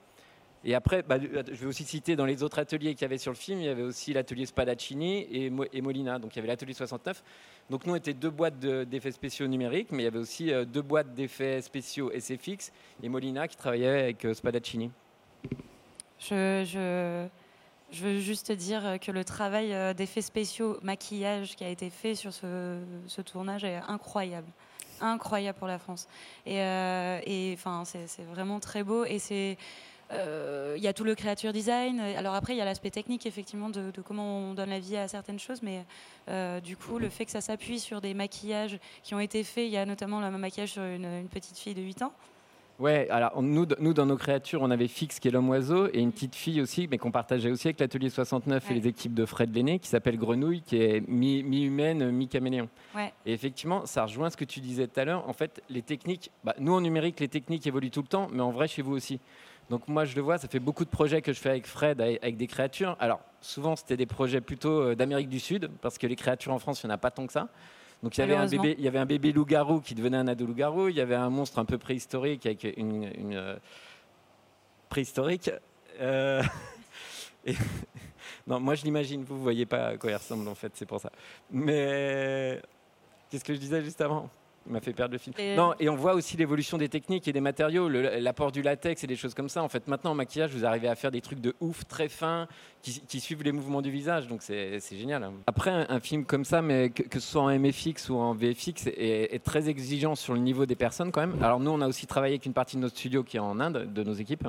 Et après, bah, je vais aussi citer dans les autres ateliers qu'il y avait sur le film, il y avait aussi l'atelier Spadaccini et, Mo et, Molina. Donc il y avait l'atelier 69. Donc nous, on était deux boîtes d'effets de, spéciaux numériques, mais il y avait aussi euh, deux boîtes d'effets spéciaux SFX et Molina qui travaillait avec euh, Spadaccini. Je, veux juste dire que le travail euh, d'effets spéciaux, maquillage qui a été fait sur ce, tournage est incroyable. Incroyable pour la France. Et, euh, enfin, c'est vraiment très beau. Et c'est. Il euh, y a tout le creature design. Alors après, il y a l'aspect technique, effectivement, de, comment on donne la vie à certaines choses. Mais du coup, le fait que ça s'appuie sur des maquillages qui ont été faits, il y a notamment le maquillage sur une, une petite fille de 8 ans. Ouais, alors nous, nous, dans nos créatures, on avait Fix qui est l'homme oiseau et une petite fille aussi, mais qu'on partageait aussi avec l'atelier 69 ouais. et les équipes de Fred Lenné, qui s'appelle Grenouille, qui est mi-humaine, mi mi-caméléon. Ouais. Et effectivement, ça rejoint ce que tu disais tout à l'heure. En fait, les techniques, bah, nous en numérique, les techniques évoluent tout le temps, mais en vrai, chez vous aussi. Donc moi, je le vois, ça fait beaucoup de projets que je fais avec Fred, avec des créatures. Alors souvent, c'était des projets plutôt euh, d'Amérique du Sud, parce que les créatures en France, il n'y en a pas tant que ça. Donc il y avait un bébé, il y avait un bébé loup-garou qui devenait un ado loup-garou. Il y avait un monstre un peu préhistorique avec une, une euh, préhistorique. Euh, et non, moi je l'imagine. Vous, voyez pas à quoi il ressemble en fait, c'est pour ça. Mais qu'est-ce que je disais juste avant? M'a fait perdre le film. Et non, et on voit aussi l'évolution des techniques et des matériaux, l'apport du latex et des choses comme ça. En fait, maintenant en maquillage, vous arrivez à faire des trucs de ouf, très fins, qui, qui suivent les mouvements du visage. Donc c'est génial. Après, un, un, film comme ça, mais que, que, ce soit en MFX ou en VFX, est, est, très exigeant sur le niveau des personnes quand même. Alors nous, on a aussi travaillé avec une partie de notre studio qui est en Inde, de nos équipes.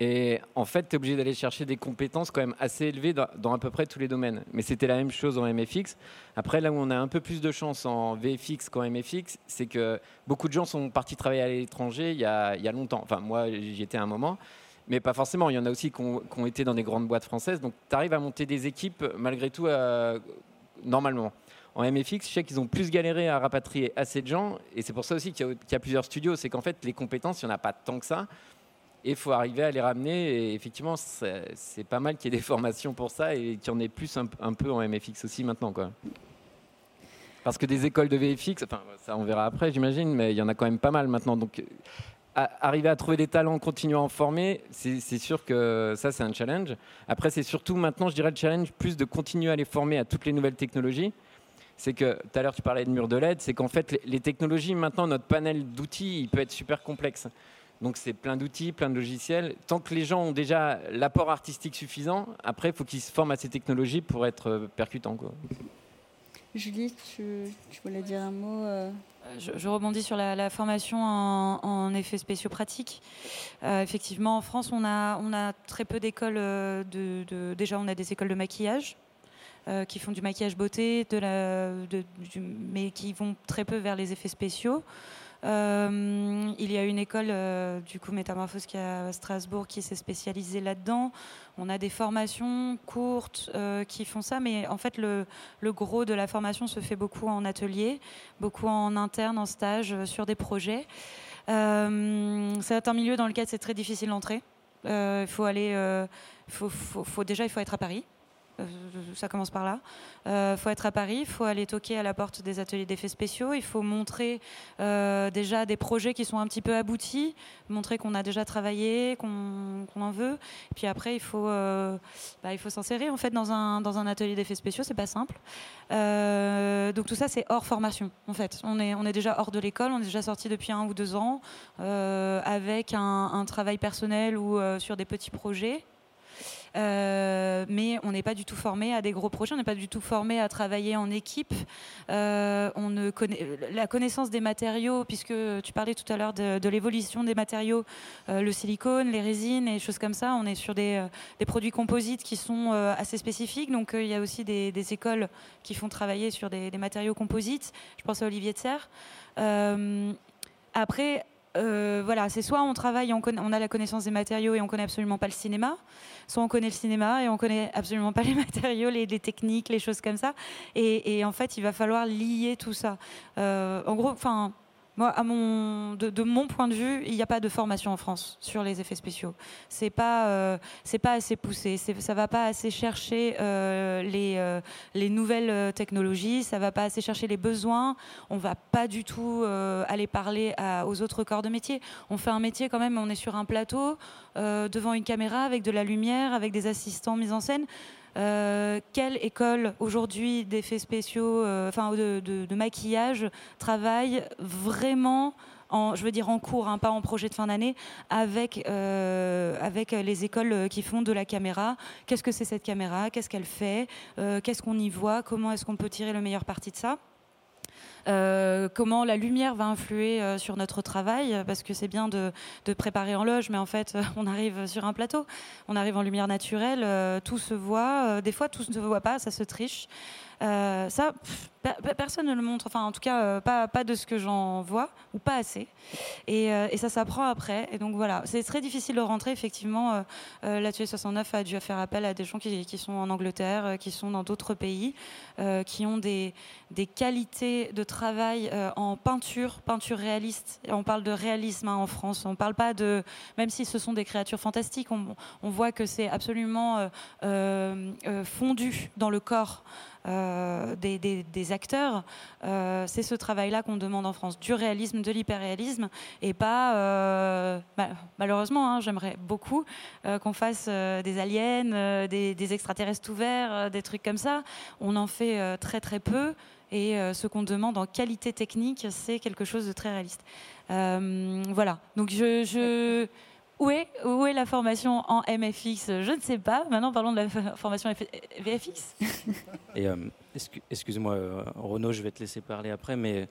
Et en fait, tu es obligé d'aller chercher des compétences quand même assez élevées dans, à peu près tous les domaines. Mais c'était la même chose en MFX. Après, là où on a un peu plus de chance en VFX qu'en MFX, c'est que beaucoup de gens sont partis travailler à l'étranger il, y a longtemps. Enfin, moi, j'y étais un moment. Mais pas forcément. Il y en a aussi qui ont, été dans des grandes boîtes françaises. Donc, tu arrives à monter des équipes malgré tout euh, normalement. En MFX, je sais qu'ils ont plus galéré à rapatrier assez de gens. Et c'est pour ça aussi qu'il y, y, a plusieurs studios. C'est qu'en fait, les compétences, il n'y en a pas tant que ça. Et il faut arriver à les ramener. Et effectivement, c'est pas mal qu'il y ait des formations pour ça et qu'il y en ait plus un, peu en MFX aussi maintenant. Quoi. Parce que des écoles de VFX, enfin, ça on verra après, j'imagine, mais il y en a quand même pas mal maintenant. Donc, à, arriver à trouver des talents, continuer à en former, c'est sûr que ça, c'est un challenge. Après, c'est surtout maintenant, je dirais, le challenge plus de continuer à les former à toutes les nouvelles technologies c'est que tout à l'heure tu parlais de mur de LED, c'est qu'en fait les, technologies, maintenant notre panel d'outils, il peut être super complexe. Donc c'est plein d'outils, plein de logiciels. Tant que les gens ont déjà l'apport artistique suffisant, après il faut qu'ils se forment à ces technologies pour être percutants. Quoi. Julie, tu, tu, voulais dire un mot euh... je, je, rebondis sur la, la formation en, en, effets spéciaux pratiques. Euh, effectivement, en France, on a, on a très peu d'écoles. De, de, déjà, on a des écoles de maquillage. Euh, qui font du maquillage beauté, de la, de, du, mais qui vont très peu vers les effets spéciaux. Euh, il y a une école, euh, du coup, Métamorphose qui est à Strasbourg, qui s'est spécialisée là-dedans. On a des formations courtes euh, qui font ça, mais en fait, le, gros de la formation se fait beaucoup en atelier, beaucoup en interne, en stage, sur des projets. c'est un milieu dans lequel c'est très difficile d'entrer. Il faut aller, faut, faut, déjà, il faut être à Paris. Euh, ça commence par là. Il euh, faut être à Paris, il faut aller toquer à la porte des ateliers d'effets spéciaux, il faut montrer euh, déjà des projets qui sont un petit peu aboutis, montrer qu'on a déjà travaillé, qu'on en veut. Puis après, il faut, bah, il faut s'insérer en fait dans un, atelier d'effets spéciaux, c'est pas simple. donc tout ça, c'est hors formation en fait. On est, déjà hors de l'école, on est déjà sorti depuis un ou deux ans avec un, travail personnel ou sur des petits projets. Euh, mais on n'est pas du tout formé à des gros projets, on n'est pas du tout formé à travailler en équipe. Euh, on ne connaît, la connaissance des matériaux, puisque tu parlais tout à l'heure de, l'évolution des matériaux, euh, le silicone, les résines et choses comme ça, on est sur des, produits composites qui sont assez spécifiques. Donc il y a aussi des, écoles qui font travailler sur des, matériaux composites. Je pense à Olivier de Serre. après, voilà, c'est soit on travaille, on, a la connaissance des matériaux et on connaît absolument pas le cinéma, soit on connaît le cinéma et on connaît absolument pas les matériaux, les, techniques, les choses comme ça. Et, en fait, il va falloir lier tout ça. Euh, en gros, enfin moi, de, mon point de vue, il n'y a pas de formation en France sur les effets spéciaux. C'est pas, euh, pas assez poussé. Ça va pas assez chercher euh, les, euh, les nouvelles technologies. Ça va pas assez chercher les besoins. On va pas du tout aller parler aux autres corps de métier. On fait un métier quand même. On est sur un plateau devant une caméra avec de la lumière, avec des assistants mis en scène. Euh, quelle école aujourd'hui d'effets spéciaux, euh, enfin de, maquillage, travaille vraiment en, je veux dire en cours, hein, pas en projet de fin d'année, avec, euh, avec les écoles qui font de la caméra? Qu'est-ce que c'est cette caméra? Qu'est-ce qu'elle fait? Qu'est-ce qu'on y voit? Comment est-ce qu'on peut tirer le meilleur parti de ça? Euh, comment la lumière va influer euh, sur notre travail, parce que c'est bien de, préparer en loge, mais en fait, on arrive sur un plateau, on arrive en lumière naturelle, euh, tout se voit, des fois tout ne se voit pas, ça se triche. Ça, personne ne le montre, enfin en tout cas euh, pas, de ce que j'en vois, ou pas assez. Et, euh, et ça s'apprend après. Et donc voilà, c'est très difficile de rentrer. Effectivement, euh, la TUE 69 a dû faire appel à des gens qui, sont en Angleterre, qui sont dans d'autres pays, qui ont des, des qualités de travail en peinture, peinture réaliste. on parle de réalisme hein, en France. On parle pas de, même si ce sont des créatures fantastiques, on, on voit que c'est absolument fondu dans le corps. Des, des, des, acteurs, euh, c'est ce travail-là qu'on demande en France, du réalisme, de l'hyperréalisme, et pas, euh, malheureusement, hein, j'aimerais beaucoup euh, qu'on fasse des aliens, des, extraterrestres ouverts, des trucs comme ça. On en fait très très peu. Et ce qu'on demande en qualité technique, c'est quelque chose de très réaliste. voilà. Donc je où est, où est la formation en MFX Je ne sais pas. Maintenant, parlons de la formation VFX. Euh, excuse-moi, euh, Renaud, je vais te laisser parler après, mais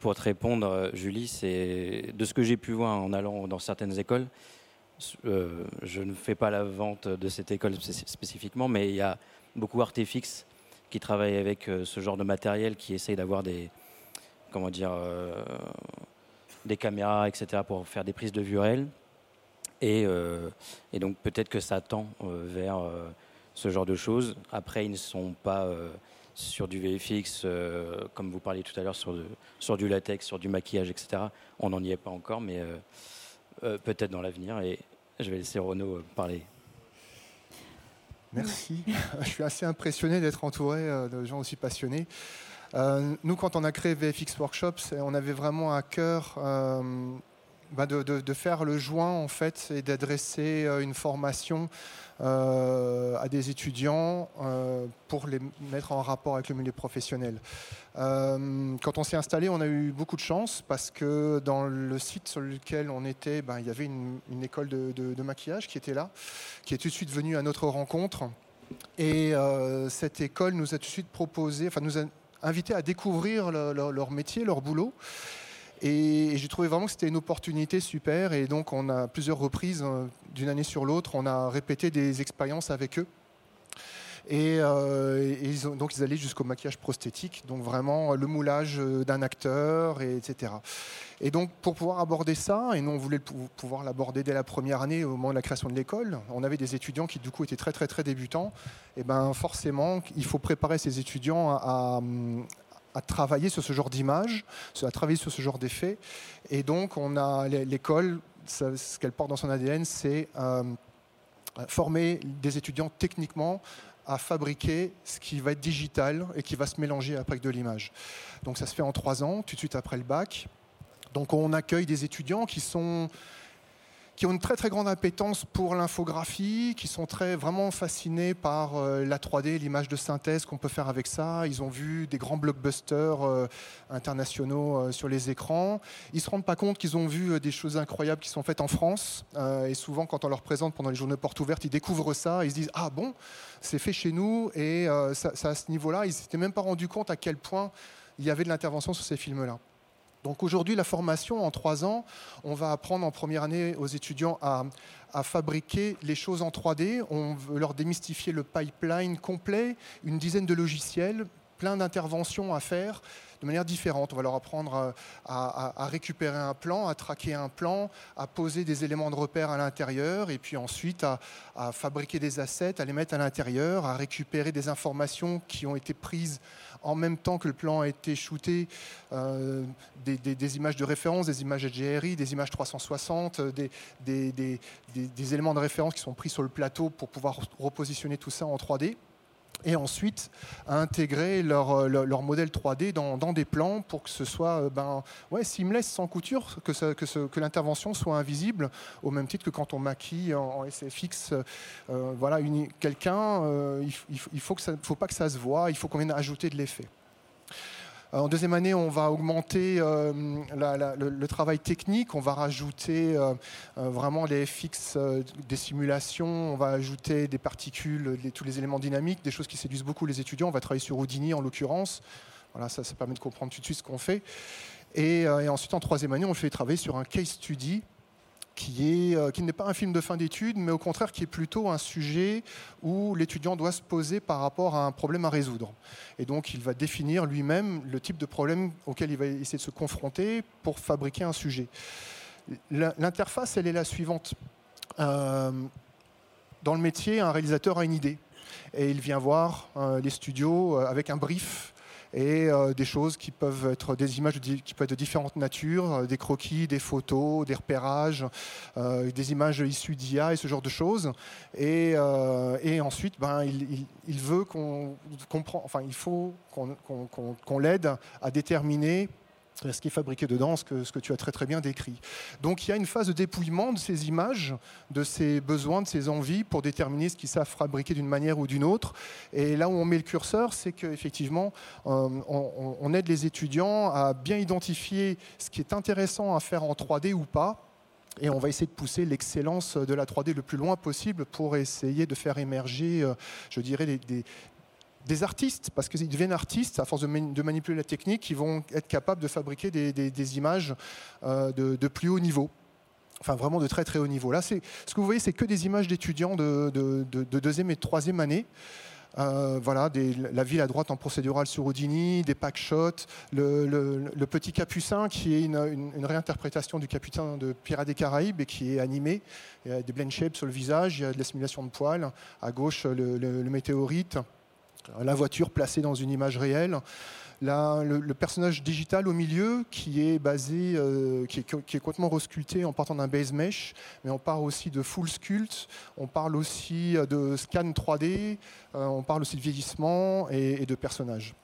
pour te répondre, euh, Julie, c'est de ce que j'ai pu voir en allant dans certaines écoles. je ne fais pas la vente de cette école spécifiquement, mais il y a beaucoup Artefix qui travaillent avec ce genre de matériel, qui essayent d'avoir des, comment dire, des caméras, etc., pour faire des prises de vue réelles. Euh, et, donc peut-être que ça tend euh, vers euh, ce genre de choses. Après, ils ne sont pas sur du VFX, comme vous parliez tout à l'heure, sur, du latex, sur du maquillage, etc. On n'en y est pas encore, mais peut-être dans l'avenir. Et je vais laisser Renaud parler. Merci. je suis assez impressionné d'être entouré de gens aussi passionnés. nous, quand on a créé VFX Workshops, on avait vraiment à cœur bah, de, faire le joint en fait et d'adresser euh, une formation euh, à des étudiants euh, pour les mettre en rapport avec le milieu professionnel. quand on s'est installé, on a eu beaucoup de chance parce que dans le site sur lequel on était, ben, il y avait une, école de, maquillage qui était là, qui est tout de suite venue à notre rencontre. Et cette école nous a tout de suite proposé, enfin nous a invité à découvrir leur métier, leur boulot. Et, j'ai trouvé vraiment que c'était une opportunité super. Et donc, on a plusieurs reprises, euh, d'une année sur l'autre, on a répété des expériences avec eux. Et, euh, donc ils allaient jusqu'au maquillage prosthétique, donc vraiment le moulage d'un acteur, et, etc. Et donc pour pouvoir aborder ça, et nous on voulait pouvoir l'aborder dès la première année au moment de la création de l'école, on avait des étudiants qui du coup étaient très très très débutants, et ben forcément il faut préparer ces étudiants à travailler sur ce genre d'image, à travailler sur ce genre d'effet. Et donc, on a l'école, ce qu'elle porte dans son ADN, c'est euh, former des étudiants techniquement à fabriquer ce qui va être digital et qui va se mélanger après avec de l'image. Donc ça se fait en trois ans, tout de suite après le bac. Donc on accueille des étudiants qui sont qui ont une très grande appétence pour l'infographie, qui sont vraiment fascinés par euh, la 3D, l'image de synthèse qu'on peut faire avec ça. Ils ont vu des grands blockbusters euh, internationaux euh, sur les écrans. Ils se rendent pas compte qu'ils ont vu des choses incroyables qui sont faites en France. et souvent, quand on leur présente pendant les journées portes ouvertes, ils découvrent ça. Ils se disent ah bon, c'est fait chez nous. Et ça, à ce niveau-là, ils s'étaient même pas rendus compte à quel point il y avait de l'intervention sur ces films-là. Donc aujourd'hui, la formation en trois ans, on va apprendre en première année aux étudiants à, fabriquer les choses en 3D. On veut leur démystifier le pipeline complet, une dizaine de logiciels, plein d'interventions à faire de manière différente. On va leur apprendre euh, à, récupérer un plan, à traquer un plan, à poser des éléments de repère à l'intérieur, et puis ensuite à, fabriquer des assets, à les mettre à l'intérieur, à récupérer des informations qui ont été prises en même temps que le plan a été shooté, euh, des, images de référence, des images HDRI, des images 360, euh, des, éléments de référence qui sont pris sur le plateau pour pouvoir repositionner tout ça en 3D et ensuite à intégrer leur, euh, leur, modèle 3D dans, des plans pour que ce soit ben, ouais, seamless, sans couture, que, que, que l'intervention soit invisible, au même titre que quand on maquille en, SFX voilà, quelqu'un, il ne faut, faut pas que ça se voit, il faut qu'on vienne ajouter de l'effet. Euh, en deuxième année, on va augmenter euh, le, travail technique, on va rajouter euh, vraiment les FX des simulations, on va ajouter des particules, tous les éléments dynamiques, des choses qui séduisent beaucoup les étudiants. On va travailler sur Houdini en l'occurrence. Voilà, ça, ça permet de comprendre tout de suite ce qu'on fait. Et, et, ensuite, en troisième année, on fait travailler sur un case study qui, euh, qui n'est pas un film de fin d'études, mais au contraire qui est plutôt un sujet où l'étudiant doit se poser par rapport à un problème à résoudre. Et donc il va définir lui-même le type de problème auquel il va essayer de se confronter pour fabriquer un sujet. L'interface, elle est la suivante. Euh, dans le métier, un réalisateur a une idée et il vient voir euh, les studios avec un brief et euh, des choses qui peuvent être des images qui peuvent être de différentes natures, euh, des croquis, des photos, des repérages, euh, des images issues d'IA et ce genre de choses. Et, ensuite, ben, il, veut qu'on comprend, enfin, il faut qu'on l'aide à déterminer ce qui est fabriqué dedans, ce que, ce que tu as très très bien décrit. Donc il y a une phase de dépouillement de ces images, de ces besoins, de ces envies pour déterminer ce qu'ils savent fabriquer d'une manière ou d'une autre. Et là où on met le curseur, c'est qu'effectivement, euh, on, aide les étudiants à bien identifier ce qui est intéressant à faire en 3D ou pas, et on va essayer de pousser l'excellence de la 3D le plus loin possible pour essayer de faire émerger, euh, je dirais, des artistes, parce qu'ils deviennent artistes à force de, manipuler la technique, qui vont être capables de fabriquer des, images euh, de, plus haut niveau. Enfin, vraiment de très très haut niveau. Là, ce que vous voyez, c'est que des images d'étudiants de, deuxième et troisième année. Euh, voilà, la ville à droite en procédural sur Houdini, des pack shots, le, petit capucin qui est une, réinterprétation du capucin de Pirates des Caraïbes et qui est animé. Il y a des blend shapes sur le visage, il y a de la simulation de poils. À gauche, le météorite la voiture placée dans une image réelle. le, personnage digital au milieu qui est basé, euh, qui, est, complètement resculpté en partant d'un base mesh, mais on parle aussi de full sculpt, on parle aussi de scan 3D, euh, on parle aussi de vieillissement et, de personnages.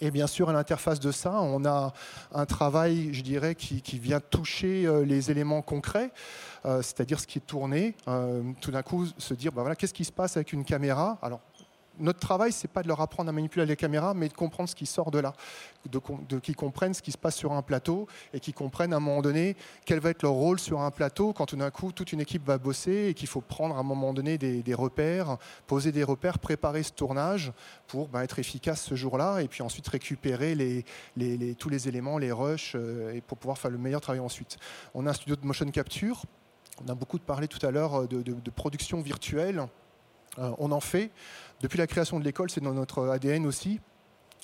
Et bien sûr, à l'interface de ça, on a un travail, je dirais, qui, vient toucher euh, les éléments concrets, c'est-à-dire ce qui est tourné. tout d'un coup, se dire, bah voilà, qu'est-ce qui se passe avec une caméra? Alors, notre travail, c'est pas de leur apprendre à manipuler les caméras, mais de comprendre ce qui sort de là, de, qu'ils comprennent ce qui se passe sur un plateau et qu'ils comprennent à un moment donné quel va être leur rôle sur un plateau quand tout d'un coup toute une équipe va bosser et qu'il faut prendre à un moment donné des, repères, poser des repères, préparer ce tournage pour bah, être efficace ce jour-là et puis ensuite récupérer tous les éléments, les rushs euh, et pour pouvoir faire le meilleur travail ensuite. On a un studio de motion capture. On a beaucoup parlé tout à l'heure de, de production virtuelle. Euh, on en fait. Depuis la création de l'école, c'est dans notre ADN aussi.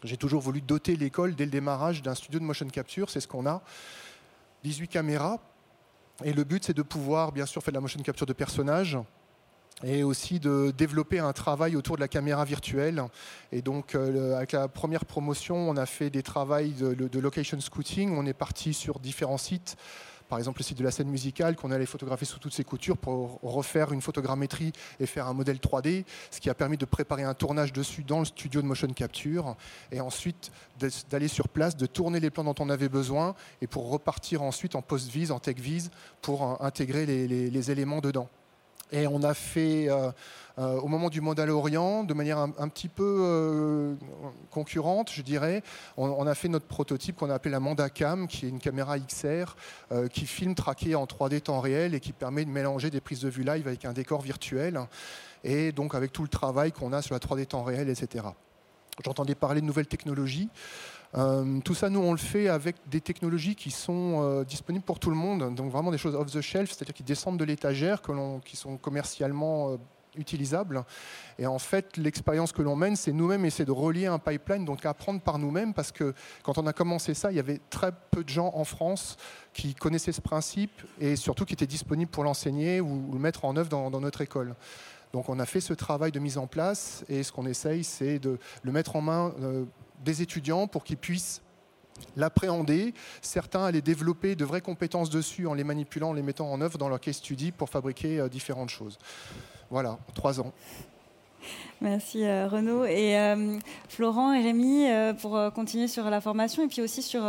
J'ai toujours voulu doter l'école dès le démarrage d'un studio de motion capture, c'est ce qu'on a. 18 caméras. Et le but, c'est de pouvoir, bien sûr, faire de la motion capture de personnages, et aussi de développer un travail autour de la caméra virtuelle. Et donc, euh, avec la première promotion, on a fait des travaux de, de, location scouting. On est parti sur différents sites par exemple le site de la scène musicale, qu'on allait photographier sous toutes ses coutures pour refaire une photogrammétrie et faire un modèle 3D, ce qui a permis de préparer un tournage dessus dans le studio de motion capture, et ensuite d'aller sur place, de tourner les plans dont on avait besoin, et pour repartir ensuite en post-vise, en tech-vise, pour euh, intégrer les éléments dedans. Et on a fait, euh, euh, au moment du Mandalorian, de manière un, petit peu euh, concurrente, je dirais, on, a fait notre prototype qu'on a appelé la Mandacam, qui est une caméra XR qui filme traqué en 3D temps réel et qui permet de mélanger des prises de vue live avec un décor virtuel. Et donc avec tout le travail qu'on a sur la 3D temps réel, etc. J'entendais parler de nouvelles technologies. Euh, tout ça, nous, on le fait avec des technologies qui sont euh, disponibles pour tout le monde, donc vraiment des choses off the shelf, c'est-à-dire qui descendent de l'étagère, qui sont commercialement euh, utilisables. Et en fait, l'expérience que l'on mène, c'est nous-mêmes essayer de relier un pipeline, donc apprendre par nous-mêmes, parce que quand on a commencé ça, il y avait très peu de gens en France qui connaissaient ce principe et surtout qui étaient disponibles pour l'enseigner ou, le mettre en œuvre dans, dans notre école. Donc on a fait ce travail de mise en place et ce qu'on essaye, c'est de le mettre en main des étudiants pour qu'ils puissent l'appréhender. Certains allaient développer de vraies compétences dessus en les manipulant, en les mettant en œuvre dans leur case study pour fabriquer euh, différentes choses. Voilà, trois ans. Merci euh, Renaud. Et euh, Florent et Rémi, pour continuer sur la formation et puis aussi sur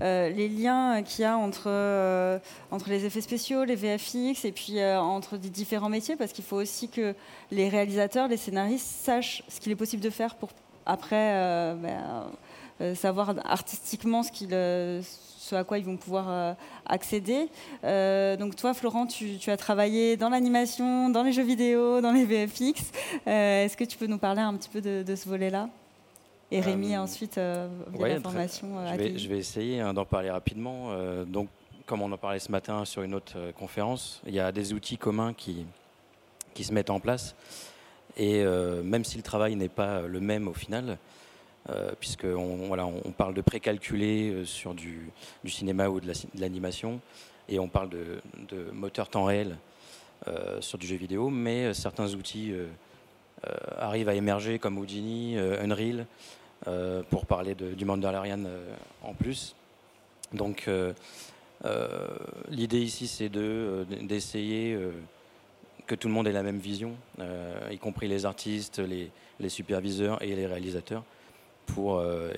les liens qu'il y a entre, entre les effets spéciaux, les VFX et puis entre les différents métiers, parce qu'il faut aussi que les réalisateurs, les scénaristes sachent ce qu'il est possible de faire pour après, euh, ben, euh, savoir artistiquement ce, euh, ce, à quoi ils vont pouvoir accéder. donc toi, Florent, tu, as travaillé dans l'animation, dans les jeux vidéo, dans les VFX. Est-ce que tu peux nous parler un petit peu de, ce volet-là? Et Rémi, ensuite, via la formation. Je vais, je, vais, essayer hein, d'en parler rapidement. donc, comme on en parlait ce matin sur une autre conférence, il y a des outils communs qui, qui se mettent en place. Et euh, même si le travail n'est pas le même au final, euh, puisqu'on voilà, on parle de précalculer euh, sur du, cinéma ou de l'animation, et on parle de, de moteur temps réel sur du jeu vidéo, mais certains outils arrivent à émerger comme Houdini, Unreal, pour parler du Mandalorian en plus. Donc l'idée ici, c'est d'essayer que tout le monde ait la même vision, euh, y compris les artistes, les, superviseurs et les réalisateurs, pour, euh,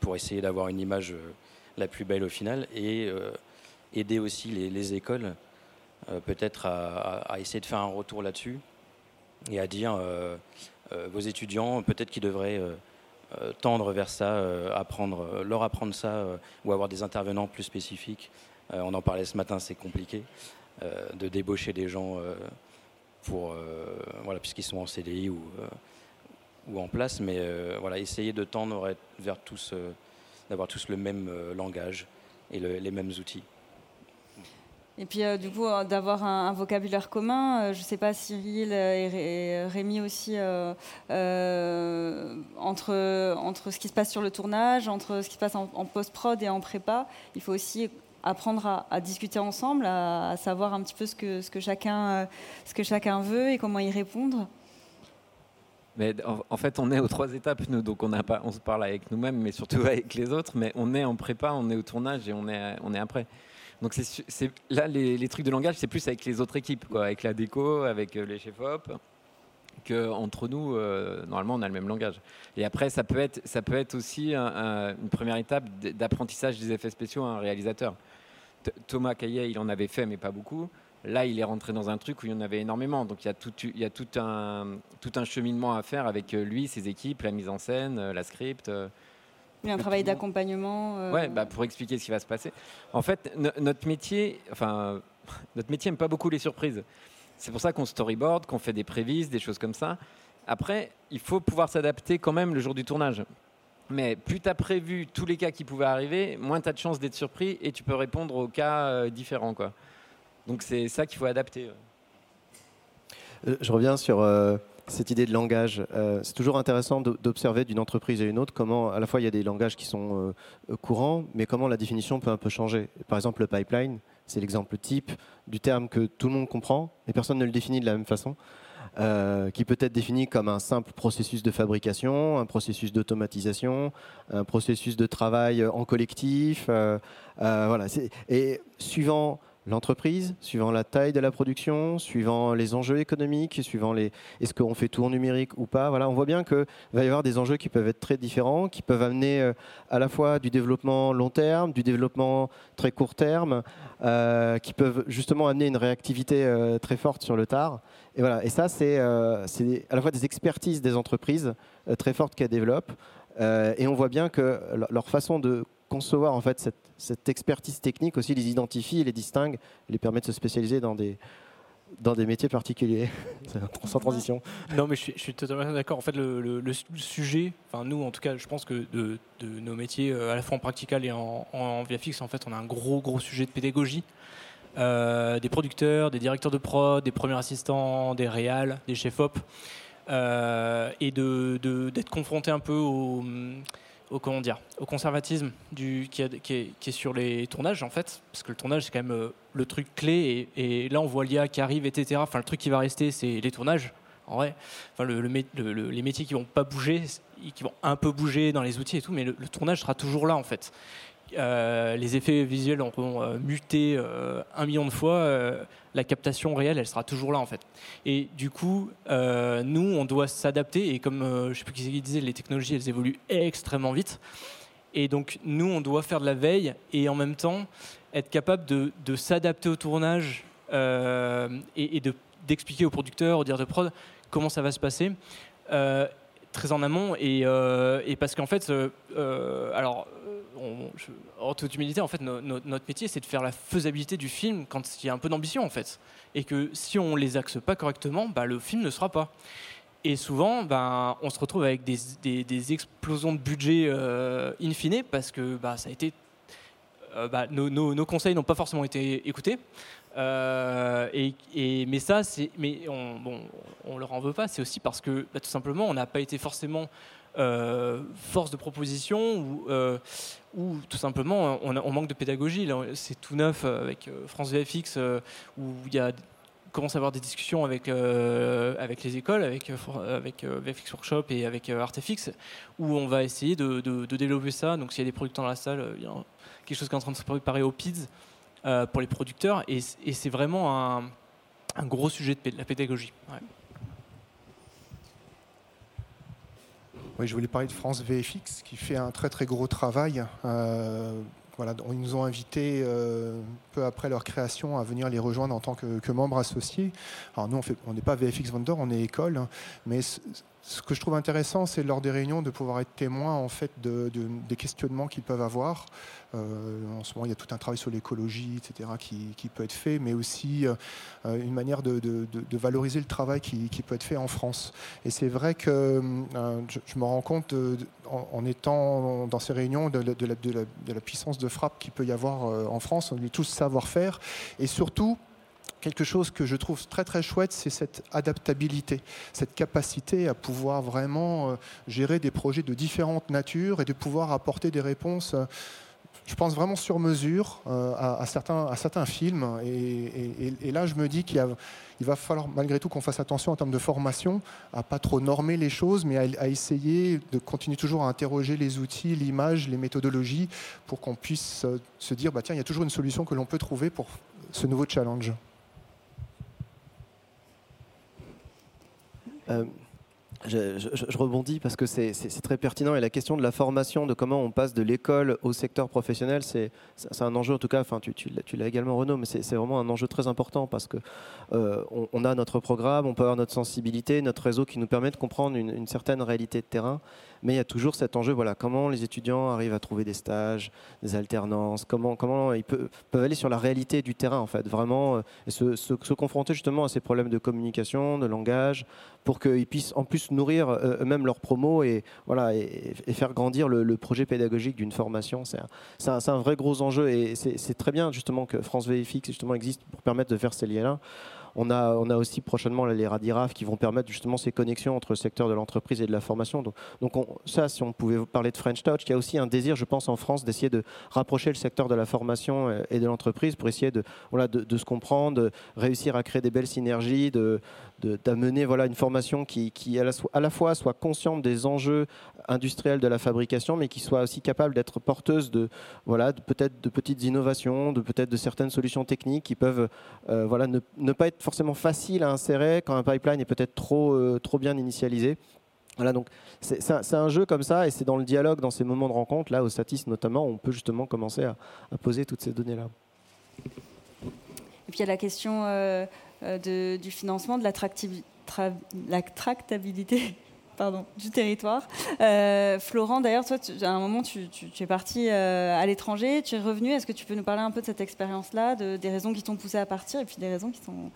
pour essayer d'avoir une image euh, la plus belle au final et aider aussi les, écoles peut-être à, essayer de faire un retour là-dessus et à dire vos étudiants peut-être qu'ils devraient tendre vers ça, apprendre, leur apprendre ça ou avoir des intervenants plus spécifiques. on en parlait ce matin, c'est compliqué. Euh, de débaucher des gens euh, pour, euh, voilà, puisqu'ils sont en CDI ou, ou en place, mais voilà, essayer de tendre vers tous, d'avoir tous le même langage et les mêmes outils. Et puis, du coup, d'avoir un, vocabulaire commun. je ne sais pas, Cyril et, Rémi aussi, entre, entre ce qui se passe sur le tournage, entre ce qui se passe en post-prod et en prépa, il faut aussi apprendre à, discuter ensemble, à, savoir un petit peu ce que, chacun, euh, ce que chacun veut et comment y répondre en, fait, on est aux trois étapes, nous, donc on, on se parle avec nous-mêmes, mais surtout avec les autres, mais on est en prépa, on est au tournage et on est, après. Donc là, les, trucs de langage, c'est plus avec les autres équipes, avec la déco, avec euh, les chefs-op, qu'entre nous, euh, normalement, on a le même langage. Et après, ça peut être, ça peut être aussi une première étape d'apprentissage des effets spéciaux à un réalisateur. Thomas Caillet, il en avait fait, mais pas beaucoup. Là, il est rentré dans un truc où il y en avait énormément. Donc, il y a tout, il y a tout, un, tout un cheminement à faire avec euh, lui, ses équipes, la mise en scène, euh, la script. Euh, il y a un travail d'accompagnement. Ouais, bah, pour expliquer ce qui va se passer. En fait, notre métier, enfin, notre métier n'aime pas beaucoup les surprises. C'est pour ça qu'on storyboard, qu'on fait des prévises, des choses comme ça. Après, il faut pouvoir s'adapter quand même le jour du tournage. Mais plus tu as prévu tous les cas qui pouvaient arriver, moins tu as de chances d'être surpris et tu peux répondre aux cas euh, différents. Quoi. Donc c'est ça qu'il faut adapter. Euh, je reviens sur euh, cette idée de langage. c'est toujours intéressant d'observer d'une entreprise à une autre comment, à la fois, il y a des langages qui sont courants, mais comment la définition peut un peu changer. Par exemple, le pipeline, c'est l'exemple type du terme que tout le monde comprend, mais personne ne le définit de la même façon. euh, qui peut être défini comme un simple processus de fabrication, un processus d'automatisation, un processus de travail en collectif. Euh, euh, voilà. Et suivant l'entreprise, suivant la taille de la production, suivant les enjeux économiques, suivant les est-ce qu'on fait tout en numérique ou pas. Voilà, on voit bien qu'il va y avoir des enjeux qui peuvent être très différents, qui peuvent amener euh, à la fois du développement long terme, du développement très court terme, euh, qui peuvent justement amener une réactivité euh, très forte sur le tard. Et voilà, et ça c'est à la fois des expertises des entreprises très fortes qu'elles développent. et on voit bien que leur façon de concevoir en fait cette, expertise technique aussi les identifie, les distingue, les permet de se spécialiser dans des, dans des métiers particuliers, sans transition. Non, mais je suis, totalement d'accord. En fait, le, sujet, enfin nous, en tout cas, je pense que de, nos métiers, euh, à la fois en practical et en, en, VFX, en fait, on a un gros, gros sujet de pédagogie. Euh, des producteurs, des directeurs de prod, des premiers assistants, des réals, des chefs op, euh, et d'être de, confronté un peu au au, comment dire, au conservatisme du, qui, est, sur les tournages, en fait, parce que le tournage, c'est quand même euh, le truc clé, et, là, on voit l'IA qui arrive, etc. Enfin, le truc qui va rester, c'est les tournages, en vrai. Les métiers qui vont pas bouger, qui vont un peu bouger dans les outils et tout, mais le, tournage sera toujours là, en fait. Euh, les effets visuels auront euh, muté un million de fois la captation réelle, elle sera toujours là en fait. Et du coup, euh, nous, on doit s'adapter. Et comme euh, je ne sais plus qui disait, les technologies, elles évoluent extrêmement vite. Et donc, nous, on doit faire de la veille et en même temps être capable de, s'adapter au tournage euh, et, d'expliquer aux producteurs, aux directeurs de prod, comment ça va se passer. très en amont et, et parce qu'en fait, alors en toute humilité, en fait, notre métier, c'est de faire la faisabilité du film quand il y a un peu d'ambition, en fait. Et que si on les axe pas correctement, bah, le film ne sera pas. Et souvent, ben, on se retrouve avec des, explosions de budget euh, in fine parce que bah, ça a été, euh, bah, nos, conseils n'ont pas forcément été écoutés. Euh, et, mais ça, mais on, bon, on leur en veut pas. C'est aussi parce que tout simplement, on n'a pas été forcément force de proposition ou, euh, ou tout simplement on, manque de pédagogie. C'est tout neuf euh, avec France VFX où il y a commence à avoir des discussions avec, avec les écoles, avec, avec VFX Workshop et avec Artefix, où on va essayer de, développer ça. Donc s'il y a des producteurs dans la salle, il y a quelque chose qui est en train de se préparer au PIDS pour les producteurs. Et, c'est vraiment un, gros sujet de la pédagogie. Oui, je voulais parler de France VFX qui fait un très très gros travail. Euh, voilà, ils nous ont invités euh, peu après leur création à venir les rejoindre en tant que, membres associés. Alors nous, on n'est pas VFX Vendor, on est école, hein, mais ce que je trouve intéressant, c'est lors des réunions de pouvoir être témoin en fait de, des questionnements qu'ils peuvent avoir. Euh, en ce moment, il y a tout un travail sur l'écologie, etc., qui, peut être fait, mais aussi euh, une manière de, valoriser le travail qui, peut être fait en France. Et c'est vrai que euh, je, me rends compte, en, étant dans ces réunions, de, la, puissance de frappe qu'il peut y avoir en France, on tout ce savoir-faire, et surtout quelque chose que je trouve très très chouette, c'est cette adaptabilité, cette capacité à pouvoir vraiment euh, gérer des projets de différentes natures et de pouvoir apporter des réponses. Euh, je pense vraiment sur mesure euh, à, certains, à certains films. Et, là, je me dis qu'il il va falloir malgré tout qu'on fasse attention en termes de formation, à pas trop normer les choses, mais à, essayer de continuer toujours à interroger les outils, l'image, les méthodologies, pour qu'on puisse se dire, bah, tiens, il y a toujours une solution que l'on peut trouver pour ce nouveau challenge. Euh, je, rebondis parce que c'est très pertinent. Et la question de la formation, de comment on passe de l'école au secteur professionnel, c'est un enjeu en tout cas, enfin, tu, l'as également Renaud, mais c'est vraiment un enjeu très important parce que euh, on, a notre programme, on peut avoir notre sensibilité, notre réseau qui nous permet de comprendre une, certaine réalité de terrain. Mais il y a toujours cet enjeu, voilà, comment les étudiants arrivent à trouver des stages, des alternances, comment, ils peuvent, aller sur la réalité du terrain, en fait, vraiment, euh, se, confronter justement à ces problèmes de communication, de langage, pour qu'ils puissent en plus nourrir euh, eux-mêmes leurs promos et, voilà, et, faire grandir le, projet pédagogique d'une formation. C'est un, vrai gros enjeu et c'est très bien justement que France VFX existe pour permettre de faire ces liens-là. on a, aussi prochainement les Radiraf qui vont permettre justement ces connexions entre le secteur de l'entreprise et de la formation. Donc, ça, si on pouvait parler de French Touch, il y a aussi un désir, je pense, en France d'essayer de rapprocher le secteur de la formation et de l'entreprise pour essayer de, de, se comprendre, de réussir à créer des belles synergies, de, d'amener voilà, une formation qui, qui à, la, fois soit consciente des enjeux industriels de la fabrication, mais qui soit aussi capable d'être porteuse de, voilà, peut-être de petites innovations, de peut-être de certaines solutions techniques qui peuvent euh, voilà, ne, pas être forcément faciles à insérer quand un pipeline est peut-être trop, euh, trop bien initialisé. Voilà, donc c'est un jeu comme ça, et c'est dans le dialogue, dans ces moments de rencontre, là, au Satis notamment, on peut justement commencer à, à poser toutes ces données-là. Et puis il y a la question euh, de, du financement, de la tractabilité pardon, du territoire. Euh, Florent, d'ailleurs, toi, tu, à un moment, tu, tu, tu es parti euh, à l'étranger, tu es revenu. Est-ce que tu peux nous parler un peu de cette expérience-là, de, des raisons qui t'ont poussé à partir et puis des raisons qui t'ont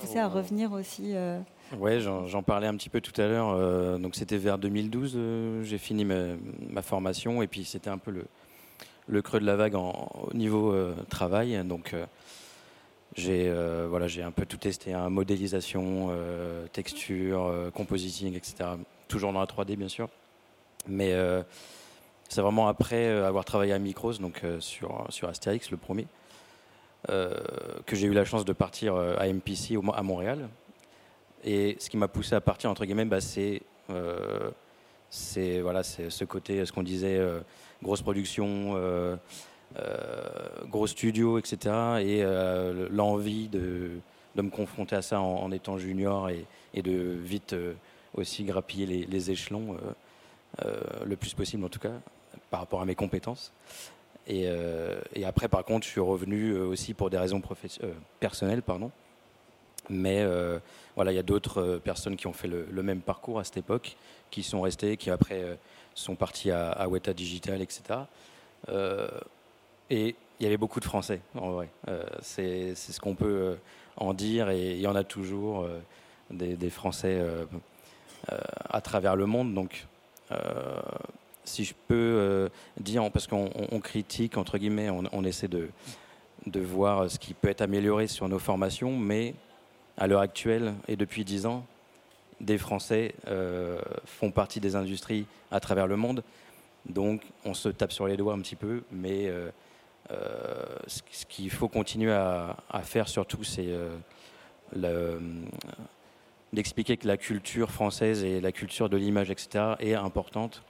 poussé à revenir aussi euh... Ouais, j'en parlais un petit peu tout à l'heure. Euh, donc, c'était vers 2012, euh, j'ai fini ma, ma, formation et puis c'était un peu le, le, creux de la vague en, au niveau euh, travail. Donc, j'ai euh, voilà, un peu tout testé, hein, modélisation, euh, texture, euh, compositing, etc. Toujours dans la 3D, bien sûr. Mais c'est vraiment après avoir travaillé à Micros, donc sur, sur Astérix, le premier, que j'ai eu la chance de partir à MPC au, à Montréal. Et ce qui m'a poussé à partir, entre guillemets, bah, c'est voilà, ce côté, ce qu'on disait, grosse production euh, gros studio, etc. Et euh, l'envie de, me confronter à ça en, étant junior et, de vite euh, aussi grappiller les, échelons le plus possible, en tout cas, par rapport à mes compétences. Et, après, par contre, je suis revenu aussi pour des raisons euh, personnelles, pardon. Mais euh, voilà, il y a d'autres personnes qui ont fait le, même parcours à cette époque, qui sont restés, qui après euh, sont partis à, à Weta Digital, etc. Et il y avait beaucoup de Français, en vrai. Euh, c'est ce qu'on peut euh, en dire, et il y en a toujours euh, des, Français à travers le monde. Donc, si je peux dire, parce qu'on on critique, entre guillemets, on, essaie de, de voir ce qui peut être amélioré sur nos formations, mais à l'heure actuelle, et depuis dix ans, des Français font partie des industries à travers le monde. Donc, on se tape sur les doigts un petit peu, mais ce, ce qu'il faut continuer à, à, faire surtout, c'est euh, d'expliquer que la culture française et la culture de l'image, etc., est importante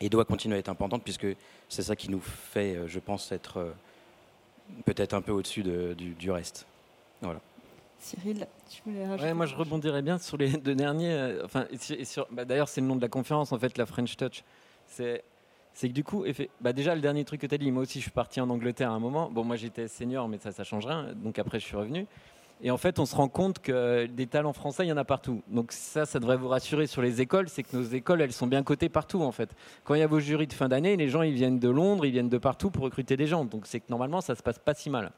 et doit continuer à être importante, puisque c'est ça qui nous fait, je pense, être peut-être un peu au-dessus de, du, du, reste. Voilà. Cyril, tu voulais rajouter ouais, Moi, je rebondirais bien sur les deux derniers. Enfin, bah, D'ailleurs, c'est le nom de la conférence, en fait, la French Touch. C'est c'est que du coup, bah déjà le dernier truc que tu as dit, moi aussi je suis parti en Angleterre à un moment. Bon, moi j'étais senior, mais ça, ça change rien. Donc après, je suis revenu. Et en fait, on se rend compte que des talents français, il y en a partout. Donc ça, ça devrait vous rassurer sur les écoles, c'est que nos écoles, elles sont bien cotées partout en fait. Quand il y a vos jurys de fin d'année, les gens, ils viennent de Londres, ils viennent de partout pour recruter des gens. Donc c'est que normalement, ça se passe pas si mal.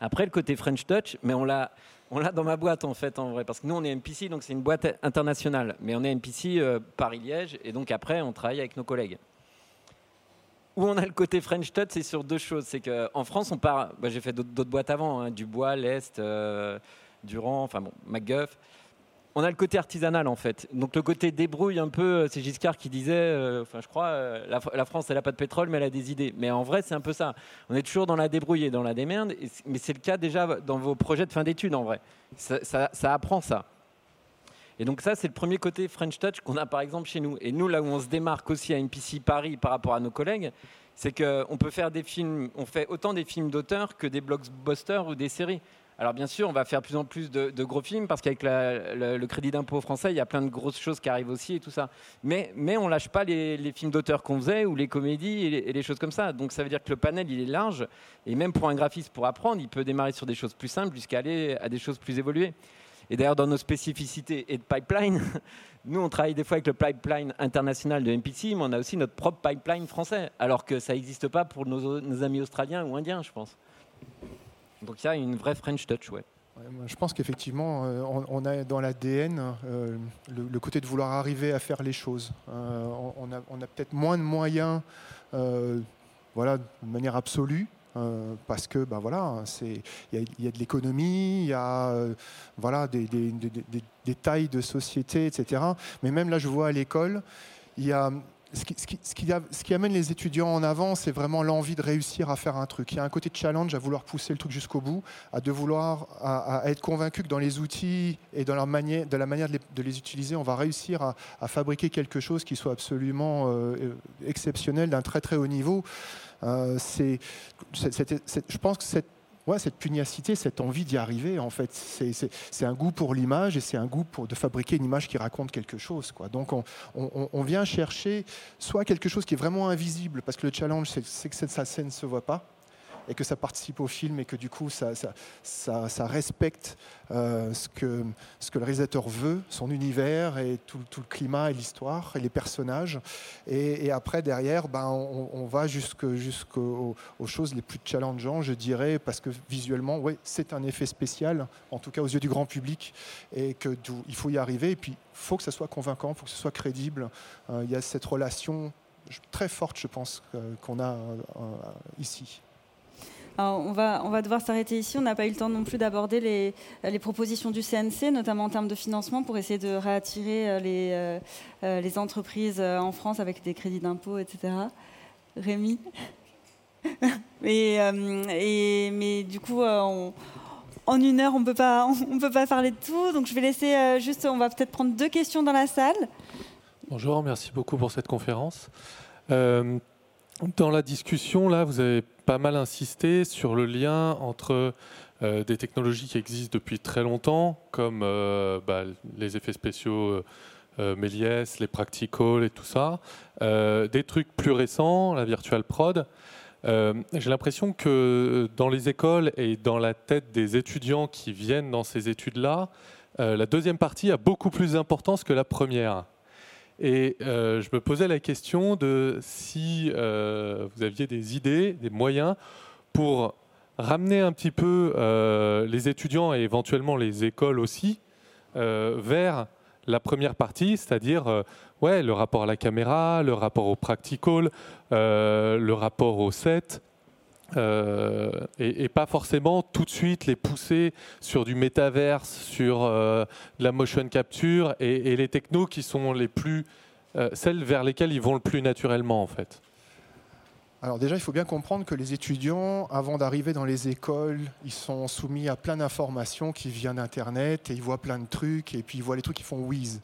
Après, le côté French Touch, mais on l'a, on l'a dans ma boîte en fait, en vrai, parce que nous, on est MPC, donc c'est une boîte internationale. Mais on est MPC euh, Paris-Liège, et donc après, on travaille avec nos collègues où on a le côté French Touch, c'est sur deux choses. C'est qu'en France, on part. Bah, J'ai fait d'autres boîtes avant, hein, Dubois, l'Est, euh, Durand, enfin bon, McGuff. On a le côté artisanal en fait. Donc le côté débrouille un peu, euh, c'est Giscard qui disait, euh, enfin je crois, euh, la, France elle n'a pas de pétrole mais elle a des idées. Mais en vrai c'est un peu ça. On est toujours dans la débrouille et dans la démerde, mais c'est le cas déjà dans vos projets de fin d'études en vrai. Ça apprend ça. Et donc ça, c'est le premier côté French Touch qu'on a par exemple chez nous. Et nous, là où on se démarque aussi à NPC Paris par rapport à nos collègues, c'est qu'on peut faire des films, on fait autant des films d'auteur que des blockbusters ou des séries. Alors bien sûr, on va faire de plus en plus de, gros films parce qu'avec le, crédit d'impôt français, il y a plein de grosses choses qui arrivent aussi et tout ça. Mais, mais on lâche pas les, les films d'auteur qu'on faisait ou les comédies et les, et les, choses comme ça. Donc ça veut dire que le panel, il est large. Et même pour un graphiste, pour apprendre, il peut démarrer sur des choses plus simples jusqu'à aller à des choses plus évoluées. Et d'ailleurs, dans nos spécificités et de pipeline, nous, on travaille des fois avec le pipeline international de MPC, mais on a aussi notre propre pipeline français, alors que ça n'existe pas pour nos, amis australiens ou indiens, je pense. Donc il y a une vraie French touch, ouais. je pense qu'effectivement, euh, on, a dans l'ADN euh, le, côté de vouloir arriver à faire les choses. Euh, on a, on a peut-être moins de moyens, euh, voilà, de manière absolue, euh, parce que ben voilà, il y, a de l'économie, il y a euh, voilà, des, tailles de société, etc. Mais même là, je vois à l'école, il y a ce qui, amène les étudiants en avant, c'est vraiment l'envie de réussir à faire un truc. Il y a un côté de challenge à vouloir pousser le truc jusqu'au bout, à de vouloir, à, être convaincu que dans les outils et dans la manière, de la manière de les, utiliser, on va réussir à, fabriquer quelque chose qui soit absolument euh, exceptionnel, d'un très très haut niveau. Euh, c'est, je pense que cette ouais, cette pugnacité, cette envie d'y arriver, en fait, c'est un goût pour l'image et c'est un goût pour, de fabriquer une image qui raconte quelque chose. Quoi. Donc on, vient chercher soit quelque chose qui est vraiment invisible, parce que le challenge, c'est que scène ne se voit pas, et que ça participe au film et que du coup ça, respecte euh, ce, que, que le réalisateur veut, son univers et tout, le climat et l'histoire et les personnages. Et, après, derrière, ben, on, va jusqu'aux choses les plus challengeantes, je dirais, parce que visuellement, ouais, c'est un effet spécial, en tout cas aux yeux du grand public, et qu'il faut y arriver. Et puis, il faut que ça soit convaincant, il faut que ce soit crédible. Euh, il y a cette relation très forte, je pense, qu'on a euh, on, va, on va devoir s'arrêter ici. On n'a pas eu le temps non plus d'aborder les, propositions du CNC, notamment en termes de financement, pour essayer de réattirer euh, les, euh, euh, les entreprises en France avec des crédits d'impôt, etc. Rémi et, Mais du coup, en une heure, on peut pas, on peut pas parler de tout. Donc je vais laisser juste, on va peut-être prendre deux questions dans la salle. Bonjour, merci beaucoup pour cette conférence. Dans la discussion, là, vous avez pas mal insisté sur le lien entre euh, des technologies qui existent depuis très longtemps, comme euh, bah, les effets spéciaux euh, Méliès, les practicals et tout ça, des trucs plus récents, la virtual prod. J'ai l'impression que dans les écoles et dans la tête des étudiants qui viennent dans ces études-là, la deuxième partie a beaucoup plus d'importance que la première. Et euh, je me posais la question de si euh, vous aviez des idées, des moyens pour ramener un petit peu euh, les étudiants et éventuellement les écoles aussi vers la première partie, c'est-à-dire ouais, le rapport à la caméra, le rapport au practical, le rapport au set, euh, et, pas forcément tout de suite les pousser sur du métaverse, sur euh, la motion capture et, les technos qui sont les plus euh, celles vers lesquelles ils vont le plus naturellement en fait. Alors déjà, il faut bien comprendre que les étudiants, avant d'arriver dans les écoles, ils sont soumis à plein d'informations qui viennent d'Internet et ils voient plein de trucs et puis ils voient les trucs qui font whiz.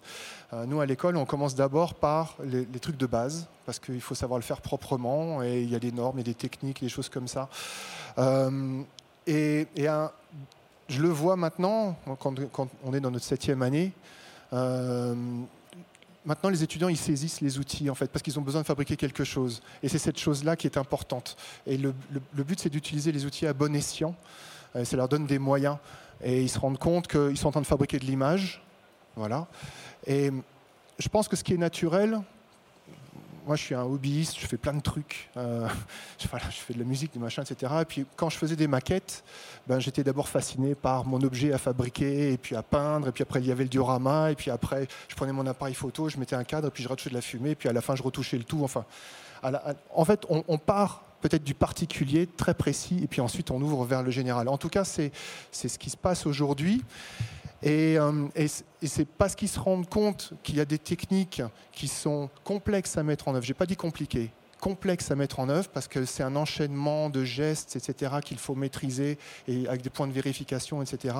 Euh, nous, à l'école, on commence d'abord par les, trucs de base parce qu'il faut savoir le faire proprement et il y a des normes et des techniques, des choses comme ça. Euh, et, je le vois maintenant, quand, on est dans notre septième année, euh, maintenant les étudiants ils saisissent les outils en fait parce qu'ils ont besoin de fabriquer quelque chose. Et c'est cette chose là qui est importante. Et le, but c'est d'utiliser les outils à bon escient. Euh, ça leur donne des moyens. Et ils se rendent compte qu'ils sont en train de fabriquer de l'image. Voilà. Et je pense que ce qui est naturel moi, je suis un hobbyiste, je fais plein de trucs. Euh, je, fais de la musique, des machins, etc. Et puis, quand je faisais des maquettes, ben, j'étais d'abord fasciné par mon objet à fabriquer, et puis à peindre. Et puis après, il y avait le diorama. Et puis après, je prenais mon appareil photo, je mettais un cadre, et puis je retouchais de la fumée. Et puis à la fin, je retouchais le tout. Enfin, en fait, on, part peut-être du particulier très précis, et puis ensuite, on ouvre vers le général. En tout cas, c'est ce qui se passe aujourd'hui. Et, euh, c'est parce qu'ils se rendent compte qu'il y a des techniques qui sont complexes à mettre en œuvre. Je n'ai pas dit compliquées, complexes à mettre en œuvre parce que c'est un enchaînement de gestes, etc., qu'il faut maîtriser et avec des points de vérification, etc.,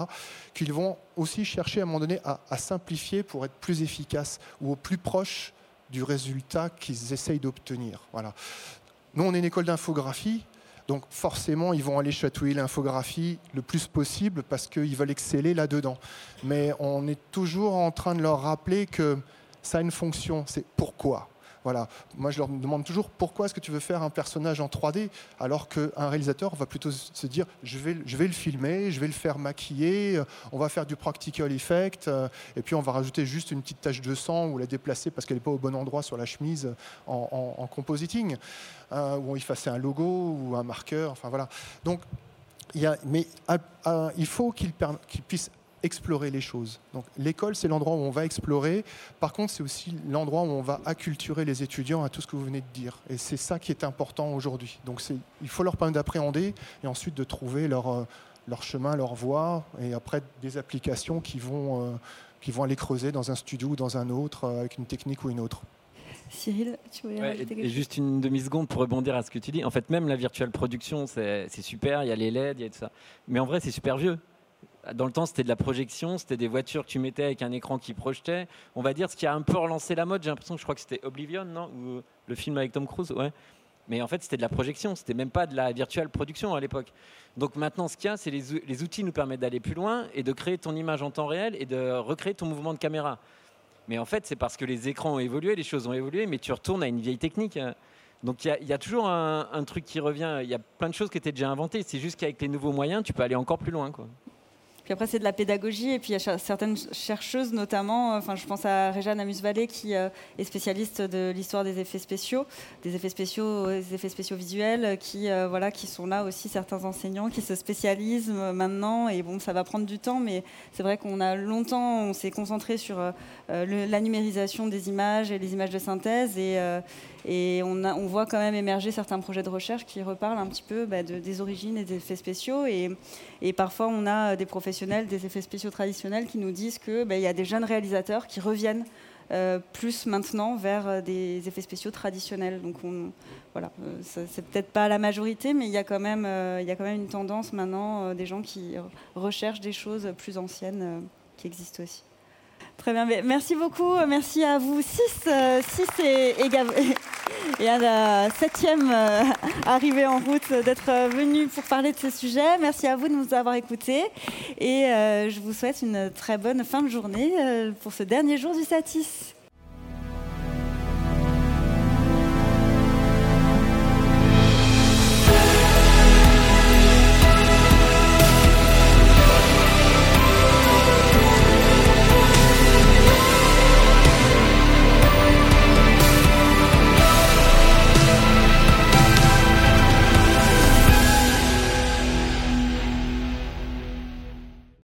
qu'ils vont aussi chercher à un moment donné à, à simplifier pour être plus efficaces ou au plus proche du résultat qu'ils essayent d'obtenir. Voilà. Nous, on est une école d'infographie. Donc forcément, ils vont aller chatouiller l'infographie le plus possible parce qu'ils veulent exceller là-dedans. Mais on est toujours en train de leur rappeler que ça a une fonction, c'est pourquoi. Voilà. Moi, je leur demande toujours pourquoi est-ce que tu veux faire un personnage en 3D alors qu'un réalisateur va plutôt se dire je vais, je vais le filmer, je vais le faire maquiller, on va faire du practical effect euh, et puis on va rajouter juste une petite tache de sang ou la déplacer parce qu'elle n'est pas au bon endroit sur la chemise en, compositing, euh, ou effacer un logo ou un marqueur. Enfin voilà. Donc, y a, mais il faut qu'il puisse explorer les choses. Donc l'école, c'est l'endroit où on va explorer. Par contre, c'est aussi l'endroit où on va acculturer les étudiants à tout ce que vous venez de dire. Et c'est ça qui est important aujourd'hui. Donc il faut leur permettre d'appréhender et ensuite de trouver leur, euh, leur chemin, leur voie, et après des applications qui vont, euh, qui vont aller creuser dans un studio ou dans un autre, euh, avec une technique ou une autre. Cyril, tu voulais ouais, et, juste une demi-seconde pour rebondir à ce que tu dis. En fait, même la virtual production, c'est super, il y a les LED, il y a tout ça. Mais en vrai, c'est super vieux. Dans le temps, c'était de la projection, c'était des voitures que tu mettais avec un écran qui projetait. On va dire ce qui a un peu relancé la mode, j'ai l'impression que je crois que c'était Oblivion, non? Ou le film avec Tom Cruise, ouais. Mais en fait, c'était de la projection, c'était même pas de la virtual production à l'époque. Donc maintenant, ce qu'il y a, c'est les, les outils nous permettent d'aller plus loin et de créer ton image en temps réel et de recréer ton mouvement de caméra. Mais en fait, c'est parce que les écrans ont évolué, les choses ont évolué, mais tu retournes à une vieille technique. Donc il y, a toujours un, un, truc qui revient. Il y a plein de choses qui étaient déjà inventées. C'est juste qu'avec les nouveaux moyens, tu peux aller encore plus loin. Quoi. Puis après, c'est de la pédagogie. Et puis, il y a certaines chercheuses, notamment, euh, enfin, je pense à Réjeanne Amus-Vallée, qui euh, est spécialiste de l'histoire des effets spéciaux, des effets spéciaux, des effets spéciaux visuels, qui, euh, voilà, qui sont là aussi, certains enseignants qui se spécialisent maintenant. Et bon, ça va prendre du temps, mais c'est vrai qu'on a longtemps, on s'est concentré sur la numérisation des images et les images de synthèse. Et, et on, voit quand même émerger certains projets de recherche qui reparlent un petit peu bah, de, des origines et des effets spéciaux. Et, parfois, on a des professionnels des effets spéciaux traditionnels qui nous disent qu'il bah, y a des jeunes réalisateurs qui reviennent euh, plus maintenant vers euh, des effets spéciaux traditionnels. Donc on, voilà, euh, c'est peut-être pas la majorité, mais il y a quand même, il y a quand même une tendance maintenant des gens qui recherchent des choses plus anciennes qui existent aussi. Très bien, merci beaucoup. Merci à vous six, euh, six et, à la septième euh, arrivée en route d'être venus pour parler de ce sujet. Merci à vous de nous avoir écoutés et euh, je vous souhaite une très bonne fin de journée pour ce dernier jour du Satis.